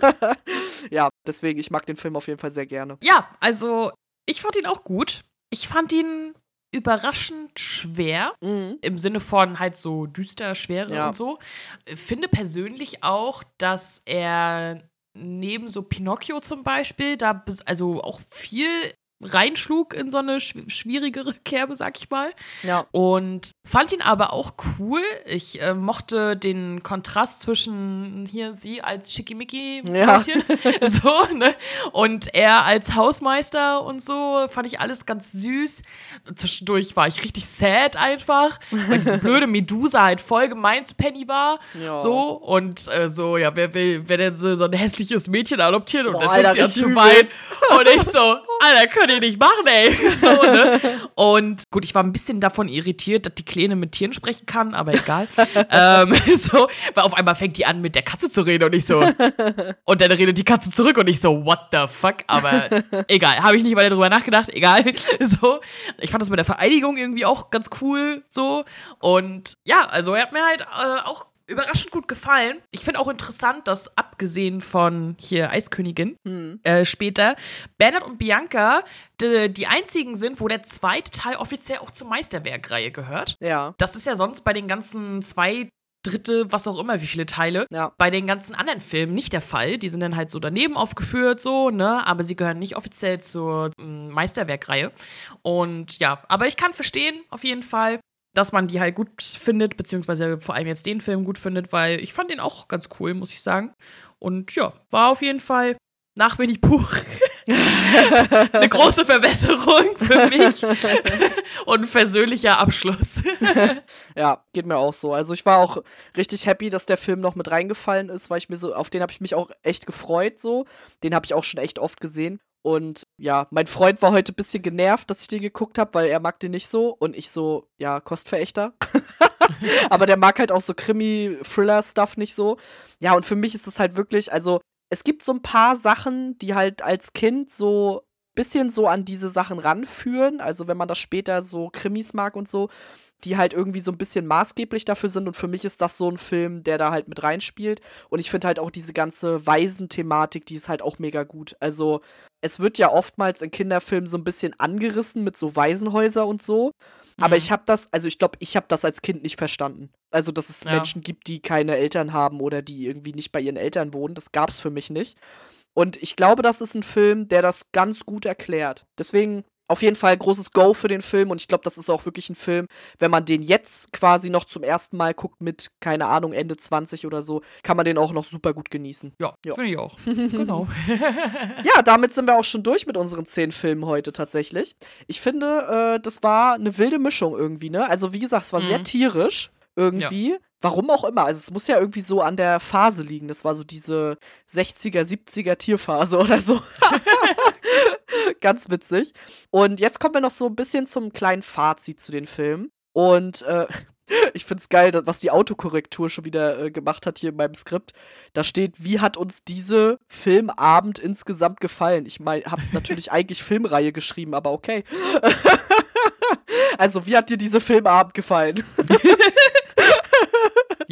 ja, deswegen, ich mag den Film auf jeden Fall sehr gerne. Ja, also ich fand ihn auch gut. Ich fand ihn überraschend schwer. Mhm. Im Sinne von halt so düster, schwere ja. und so. Finde persönlich auch, dass er neben so Pinocchio zum Beispiel, da also auch viel reinschlug in so eine schwierigere Kerbe, sag ich mal. Ja. Und fand ihn aber auch cool. Ich äh, mochte den Kontrast zwischen hier sie als schickimicki ja. so, ne? Und er als Hausmeister und so, fand ich alles ganz süß. Zwischendurch war ich richtig sad einfach, weil diese blöde Medusa halt voll gemein zu Penny war. Ja. So, und äh, so, ja, wer will, wer denn so, so ein hässliches Mädchen adoptieren und Boah, dann fängt sie an zu weinen. Und ich so, Alter, könnt ihr den nicht machen, ey. So, ne? Und gut, ich war ein bisschen davon irritiert, dass die Kleine mit Tieren sprechen kann, aber egal. ähm, so, weil auf einmal fängt die an, mit der Katze zu reden und ich so. Und dann redet die Katze zurück und ich so, what the fuck? Aber egal, habe ich nicht weiter drüber nachgedacht, egal. So, ich fand das mit der Vereidigung irgendwie auch ganz cool, so. Und ja, also er hat mir halt äh, auch überraschend gut gefallen. Ich finde auch interessant, dass abgesehen von hier Eiskönigin Hm. äh, später Bernhard und Bianca die, die einzigen sind, wo der zweite Teil offiziell auch zur Meisterwerkreihe gehört. Ja. Das ist ja sonst bei den ganzen zwei Dritte, was auch immer, wie viele Teile, Ja. bei den ganzen anderen Filmen nicht der Fall. Die sind dann halt so daneben aufgeführt, so, ne? Aber sie gehören nicht offiziell zur mm, Meisterwerkreihe. Und ja, aber ich kann verstehen, auf jeden Fall, dass man die halt gut findet, beziehungsweise vor allem jetzt den Film gut findet, weil ich fand den auch ganz cool, muss ich sagen. Und ja, war auf jeden Fall nach Winnie Pooh eine große Verbesserung für mich und ein versöhnlicher Abschluss. Ja, geht mir auch so. Also ich war auch richtig happy, dass der Film noch mit reingefallen ist, weil ich mir so, auf den habe ich mich auch echt gefreut so. Den habe ich auch schon echt oft gesehen. Und ja, mein Freund war heute ein bisschen genervt, dass ich den geguckt habe, weil er mag den nicht so und ich so, ja, Kostverächter. Aber der mag halt auch so Krimi-Thriller-Stuff nicht so. Ja, und für mich ist es halt wirklich, also es gibt so ein paar Sachen, die halt als Kind so bisschen so an diese Sachen ranführen. Also wenn man das später so Krimis mag und so, die halt irgendwie so ein bisschen maßgeblich dafür sind. Und für mich ist das so ein Film, der da halt mit reinspielt. Und ich finde halt auch diese ganze Waisenthematik, die ist halt auch mega gut. Also es wird ja oftmals in Kinderfilmen so ein bisschen angerissen mit so Waisenhäuser und so. Aber Mhm. ich habe das, also ich glaube, ich habe das als Kind nicht verstanden. Also, dass es Ja. Menschen gibt, die keine Eltern haben oder die irgendwie nicht bei ihren Eltern wohnen, das gab es für mich nicht. Und ich glaube, das ist ein Film, der das ganz gut erklärt. Deswegen auf jeden Fall großes Go für den Film und ich glaube, das ist auch wirklich ein Film, wenn man den jetzt quasi noch zum ersten Mal guckt mit, keine Ahnung, Ende 20 oder so, kann man den auch noch super gut genießen. Ja, Ja. finde ich auch. genau. Ja, damit sind wir auch schon durch mit unseren zehn Filmen heute tatsächlich. Ich finde, äh, das war eine wilde Mischung irgendwie, ne? Also, wie gesagt, es war sehr Mhm. tierisch irgendwie. Warum auch immer. Also, es muss ja irgendwie so an der Phase liegen. Das war so diese 60er, 70er Tierphase oder so. Ganz witzig. Und jetzt kommen wir noch so ein bisschen zum kleinen Fazit zu den Filmen. Und äh, ich finde es geil, was die Autokorrektur schon wieder äh, gemacht hat hier in meinem Skript. Da steht, wie hat uns diese Filmabend insgesamt gefallen? Ich meine, habe natürlich eigentlich Filmreihe geschrieben, aber okay. also, wie hat dir diese Filmabend gefallen?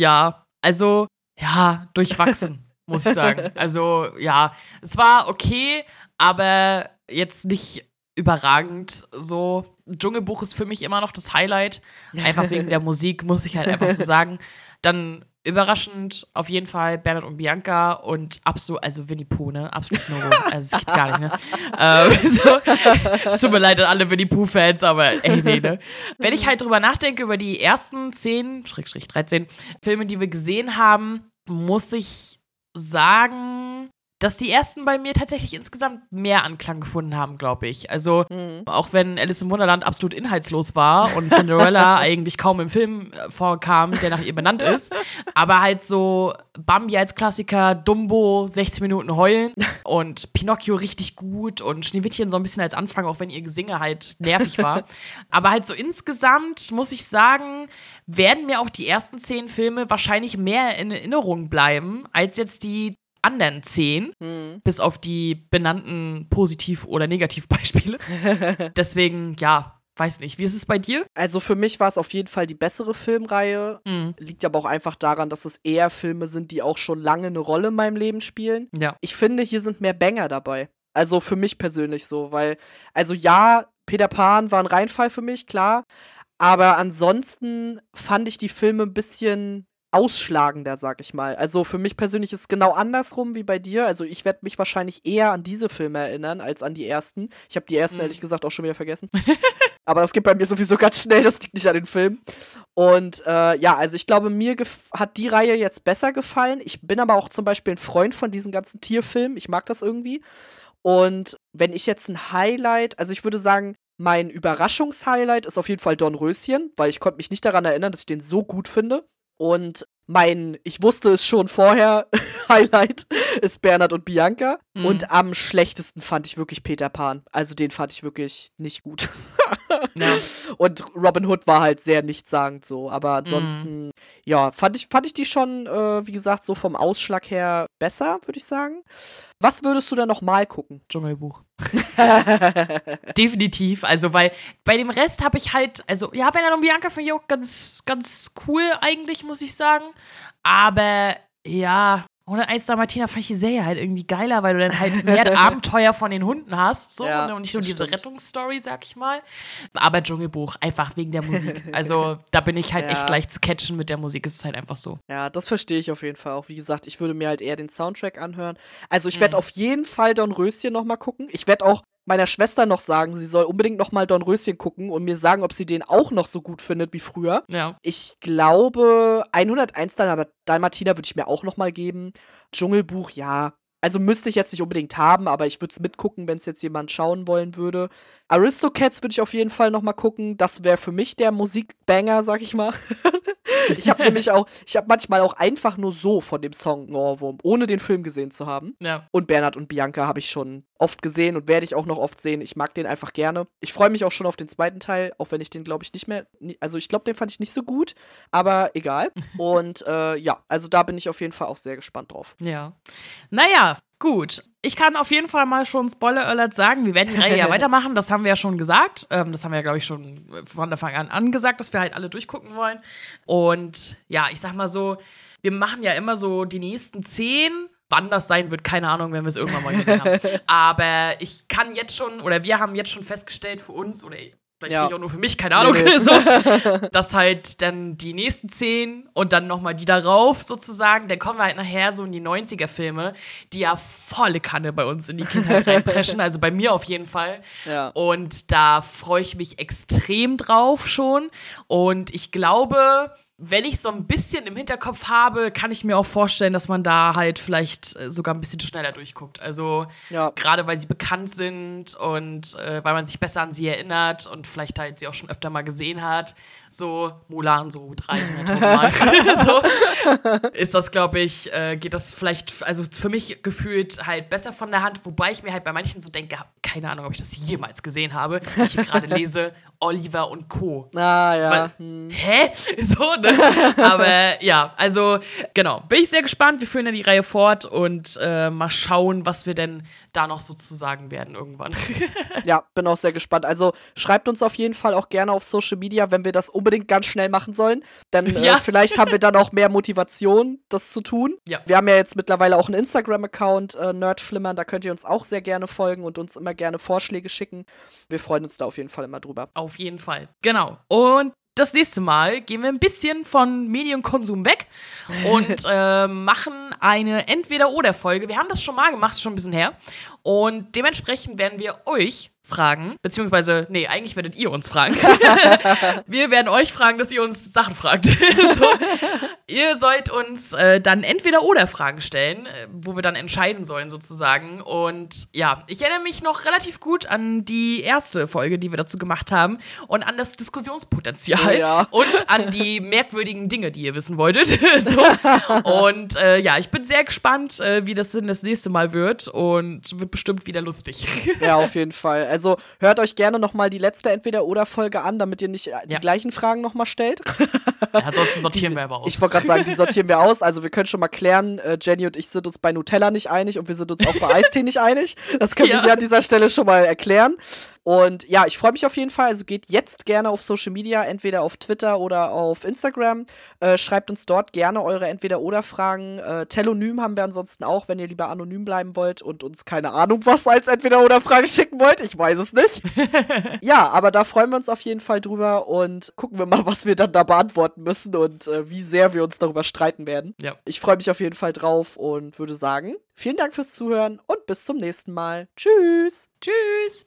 Ja, also, ja, durchwachsen, muss ich sagen. Also, ja, es war okay, aber jetzt nicht überragend. So, Dschungelbuch ist für mich immer noch das Highlight. Einfach wegen der Musik, muss ich halt einfach so sagen. Dann überraschend auf jeden Fall Bernhard und Bianca und absolut, also Winnie Pooh, ne? Absolutes No-Go. Also, es geht gar nicht, ne? ähm, so, es tut mir leid an alle Winnie Pooh-Fans, aber ey, nee, ne? Wenn ich halt drüber nachdenke, über die ersten 10, Schrägstrich 13 Filme, die wir gesehen haben, muss ich sagen, dass die ersten bei mir tatsächlich insgesamt mehr Anklang gefunden haben, glaube ich. Also, Mhm. auch wenn Alice im Wunderland absolut inhaltslos war und Cinderella eigentlich kaum im Film äh, vorkam, der nach ihr benannt ist, aber halt so Bambi als Klassiker, Dumbo 60 Minuten heulen und Pinocchio richtig gut und Schneewittchen so ein bisschen als Anfang, auch wenn ihr Gesinge halt nervig war. aber halt so insgesamt muss ich sagen, werden mir auch die ersten zehn Filme wahrscheinlich mehr in Erinnerung bleiben als jetzt die anderen zehn Mhm. bis auf die benannten Positiv- oder Negativbeispiele. Deswegen, ja, weiß nicht. Wie ist es bei dir? Also, für mich war es auf jeden Fall die bessere Filmreihe. Mhm. Liegt aber auch einfach daran, dass es eher Filme sind, die auch schon lange eine Rolle in meinem Leben spielen. Ja. Ich finde, hier sind mehr Banger dabei. Also für mich persönlich so, weil, also ja, Peter Pan war ein Reinfall für mich, klar. Aber ansonsten fand ich die Filme ein bisschen ausschlagender, sag ich mal. Also für mich persönlich ist es genau andersrum wie bei dir. Also ich werde mich wahrscheinlich eher an diese Filme erinnern als an die ersten. Ich habe die ersten Mhm. ehrlich gesagt auch schon wieder vergessen. Aber das geht bei mir sowieso ganz schnell, das liegt nicht an den Filmen. Und äh, ja, also ich glaube, mir hat die Reihe jetzt besser gefallen. Ich bin aber auch zum Beispiel ein Freund von diesen ganzen Tierfilmen. Ich mag das irgendwie. Und wenn ich jetzt ein Highlight, also ich würde sagen, mein Überraschungshighlight ist auf jeden Fall Don Röschen, weil ich konnte mich nicht daran erinnern, dass ich den so gut finde. Und mein, ich wusste es schon vorher, Highlight ist Bernhard und Bianca. Mhm. Und am schlechtesten fand ich wirklich Peter Pan. Also den fand ich wirklich nicht gut. Ja. Und Robin Hood war halt sehr nichtssagend so. Aber ansonsten, ja, fand ich, fand ich die schon, äh, wie gesagt, so vom Ausschlag her besser, würde ich sagen. Was würdest du denn noch mal gucken? Dschungelbuch. Definitiv. Also, weil bei dem Rest habe ich halt, also, ja, Bernhard und Bianca finde ich auch ganz, ganz cool eigentlich, muss ich sagen. Aber ja, 101 Dalmatiner fand ich die Serie halt irgendwie geiler, weil du dann halt mehr Abenteuer von den Hunden hast. So, Ja, und nicht nur diese stimmt. Rettungsstory, sag ich mal. Aber Dschungelbuch, einfach wegen der Musik. Also, da bin ich halt Ja. echt gleich zu catchen mit der Musik. Es ist halt einfach so. Ja, das verstehe ich auf jeden Fall auch. Wie gesagt, ich würde mir halt eher den Soundtrack anhören. Also ich werde Mhm. auf jeden Fall Don Röschen noch mal gucken. Ich werde auch meiner Schwester noch sagen, sie soll unbedingt noch mal Don Röschen gucken und mir sagen, ob sie den auch noch so gut findet wie früher. Ja. Ich glaube, 101 Dal Dalmatiner würde ich mir auch noch mal geben. Dschungelbuch, ja. Also müsste ich jetzt nicht unbedingt haben, aber ich würde es mitgucken, wenn es jetzt jemand schauen wollen würde. Aristocats würde ich auf jeden Fall noch mal gucken. Das wäre für mich der Musikbanger, sag ich mal. ich habe nämlich auch, ich habe manchmal auch einfach nur so von dem Song einen Ohrwurm, ohne den Film gesehen zu haben. Ja. Und Bernhard und Bianca habe ich schon oft gesehen und werde ich auch noch oft sehen. Ich mag den einfach gerne. Ich freue mich auch schon auf den zweiten Teil, auch wenn ich den, glaube ich, nicht mehr. Also, ich glaube, den fand ich nicht so gut, aber egal. Und äh, ja, also da bin ich auf jeden Fall auch sehr gespannt drauf. Ja. Naja, gut. Ich kann auf jeden Fall mal schon Spoiler Alert sagen, wir werden die Reihe ja weitermachen, das haben wir ja schon gesagt. Ähm, das haben wir ja, glaube ich, schon von Anfang an angesagt, dass wir halt alle durchgucken wollen. Und ja, ich sag mal so, wir machen ja immer so die nächsten zehn. Wann das sein wird, keine Ahnung, wenn wir es irgendwann mal gesehen haben. Aber ich kann jetzt schon, oder wir haben jetzt schon festgestellt für uns, oder vielleicht Ja. auch nur für mich, keine Ahnung, Nee, nee. so, dass halt dann die nächsten zehn und dann nochmal die darauf sozusagen, dann kommen wir halt nachher so in die 90er-Filme, die ja volle Kanne bei uns in die Kindheit reinpreschen, also bei mir auf jeden Fall. Ja. Und da freue ich mich extrem drauf schon. Und ich glaube, wenn ich so ein bisschen im Hinterkopf habe, kann ich mir auch vorstellen, dass man da halt vielleicht äh, sogar ein bisschen schneller durchguckt. Also Ja. gerade weil sie bekannt sind und äh, weil man sich besser an sie erinnert und vielleicht halt sie auch schon öfter mal gesehen hat. So Mulan so 300.000 Mal. so ist das, glaube ich, äh, geht das vielleicht, also für mich gefühlt halt besser von der Hand, wobei ich mir halt bei manchen so denke, keine Ahnung, ob ich das jemals gesehen habe. Ich gerade lese Oliver und Co. Ah, ja. Weil- hm. Hä? So, ne? Aber ja, also genau. Bin ich sehr gespannt. Wir führen ja die Reihe fort und äh, mal schauen, was wir denn da noch so zu sagen werden irgendwann. Ja, bin auch sehr gespannt. Also schreibt uns auf jeden Fall auch gerne auf Social Media, wenn wir das unbedingt ganz schnell machen sollen. Dann äh, Ja. vielleicht haben wir dann auch mehr Motivation, das zu tun. Ja. Wir haben ja jetzt mittlerweile auch einen Instagram-Account, äh, Nerdflimmern. Da könnt ihr uns auch sehr gerne folgen und uns immer gerne Vorschläge schicken. Wir freuen uns da auf jeden Fall immer drüber. Auf jeden Fall. Genau. Und das nächste Mal gehen wir ein bisschen von Medienkonsum weg und äh, machen eine Entweder-Oder-Folge. Wir haben das schon mal gemacht, schon ein bisschen her. Und dementsprechend werden wir euch fragen, beziehungsweise, nee, eigentlich werdet ihr uns fragen. wir werden euch fragen, dass ihr uns Sachen fragt. so, ihr sollt uns äh, dann entweder oder Fragen stellen, äh, wo wir dann entscheiden sollen sozusagen. Und ja, ich erinnere mich noch relativ gut an die erste Folge, die wir dazu gemacht haben und an das Diskussionspotenzial Oh ja. und an die merkwürdigen Dinge, die ihr wissen wolltet. so. Und äh, ja, ich bin sehr gespannt, äh, wie das denn das nächste Mal wird und wird bestimmt wieder lustig. Ja, auf jeden Fall. Also hört euch gerne nochmal die letzte Entweder-Oder-Folge an, damit ihr nicht äh, die Ja. gleichen Fragen nochmal stellt. ja, ansonsten sortieren wir aber aus. Ich wollte gerade sagen, die sortieren wir aus. Also wir können schon mal klären, äh, Jenny und ich sind uns bei Nutella nicht einig und wir sind uns auch bei Eistee nicht einig. Das können wir Ja. hier an dieser Stelle schon mal erklären. Und ja, ich freue mich auf jeden Fall. Also geht jetzt gerne auf Social Media, entweder auf Twitter oder auf Instagram. Äh, schreibt uns dort gerne eure Entweder-Oder-Fragen. Äh, Telonym haben wir ansonsten auch, wenn ihr lieber anonym bleiben wollt und uns keine Ahnung was als Entweder-Oder-Frage schicken wollt. Ich weiß es nicht. ja, aber da freuen wir uns auf jeden Fall drüber und gucken wir mal, was wir dann da beantworten müssen und äh, wie sehr wir uns darüber streiten werden. Ja. Ich freue mich auf jeden Fall drauf und würde sagen, vielen Dank fürs Zuhören und bis zum nächsten Mal. Tschüss. Tschüss.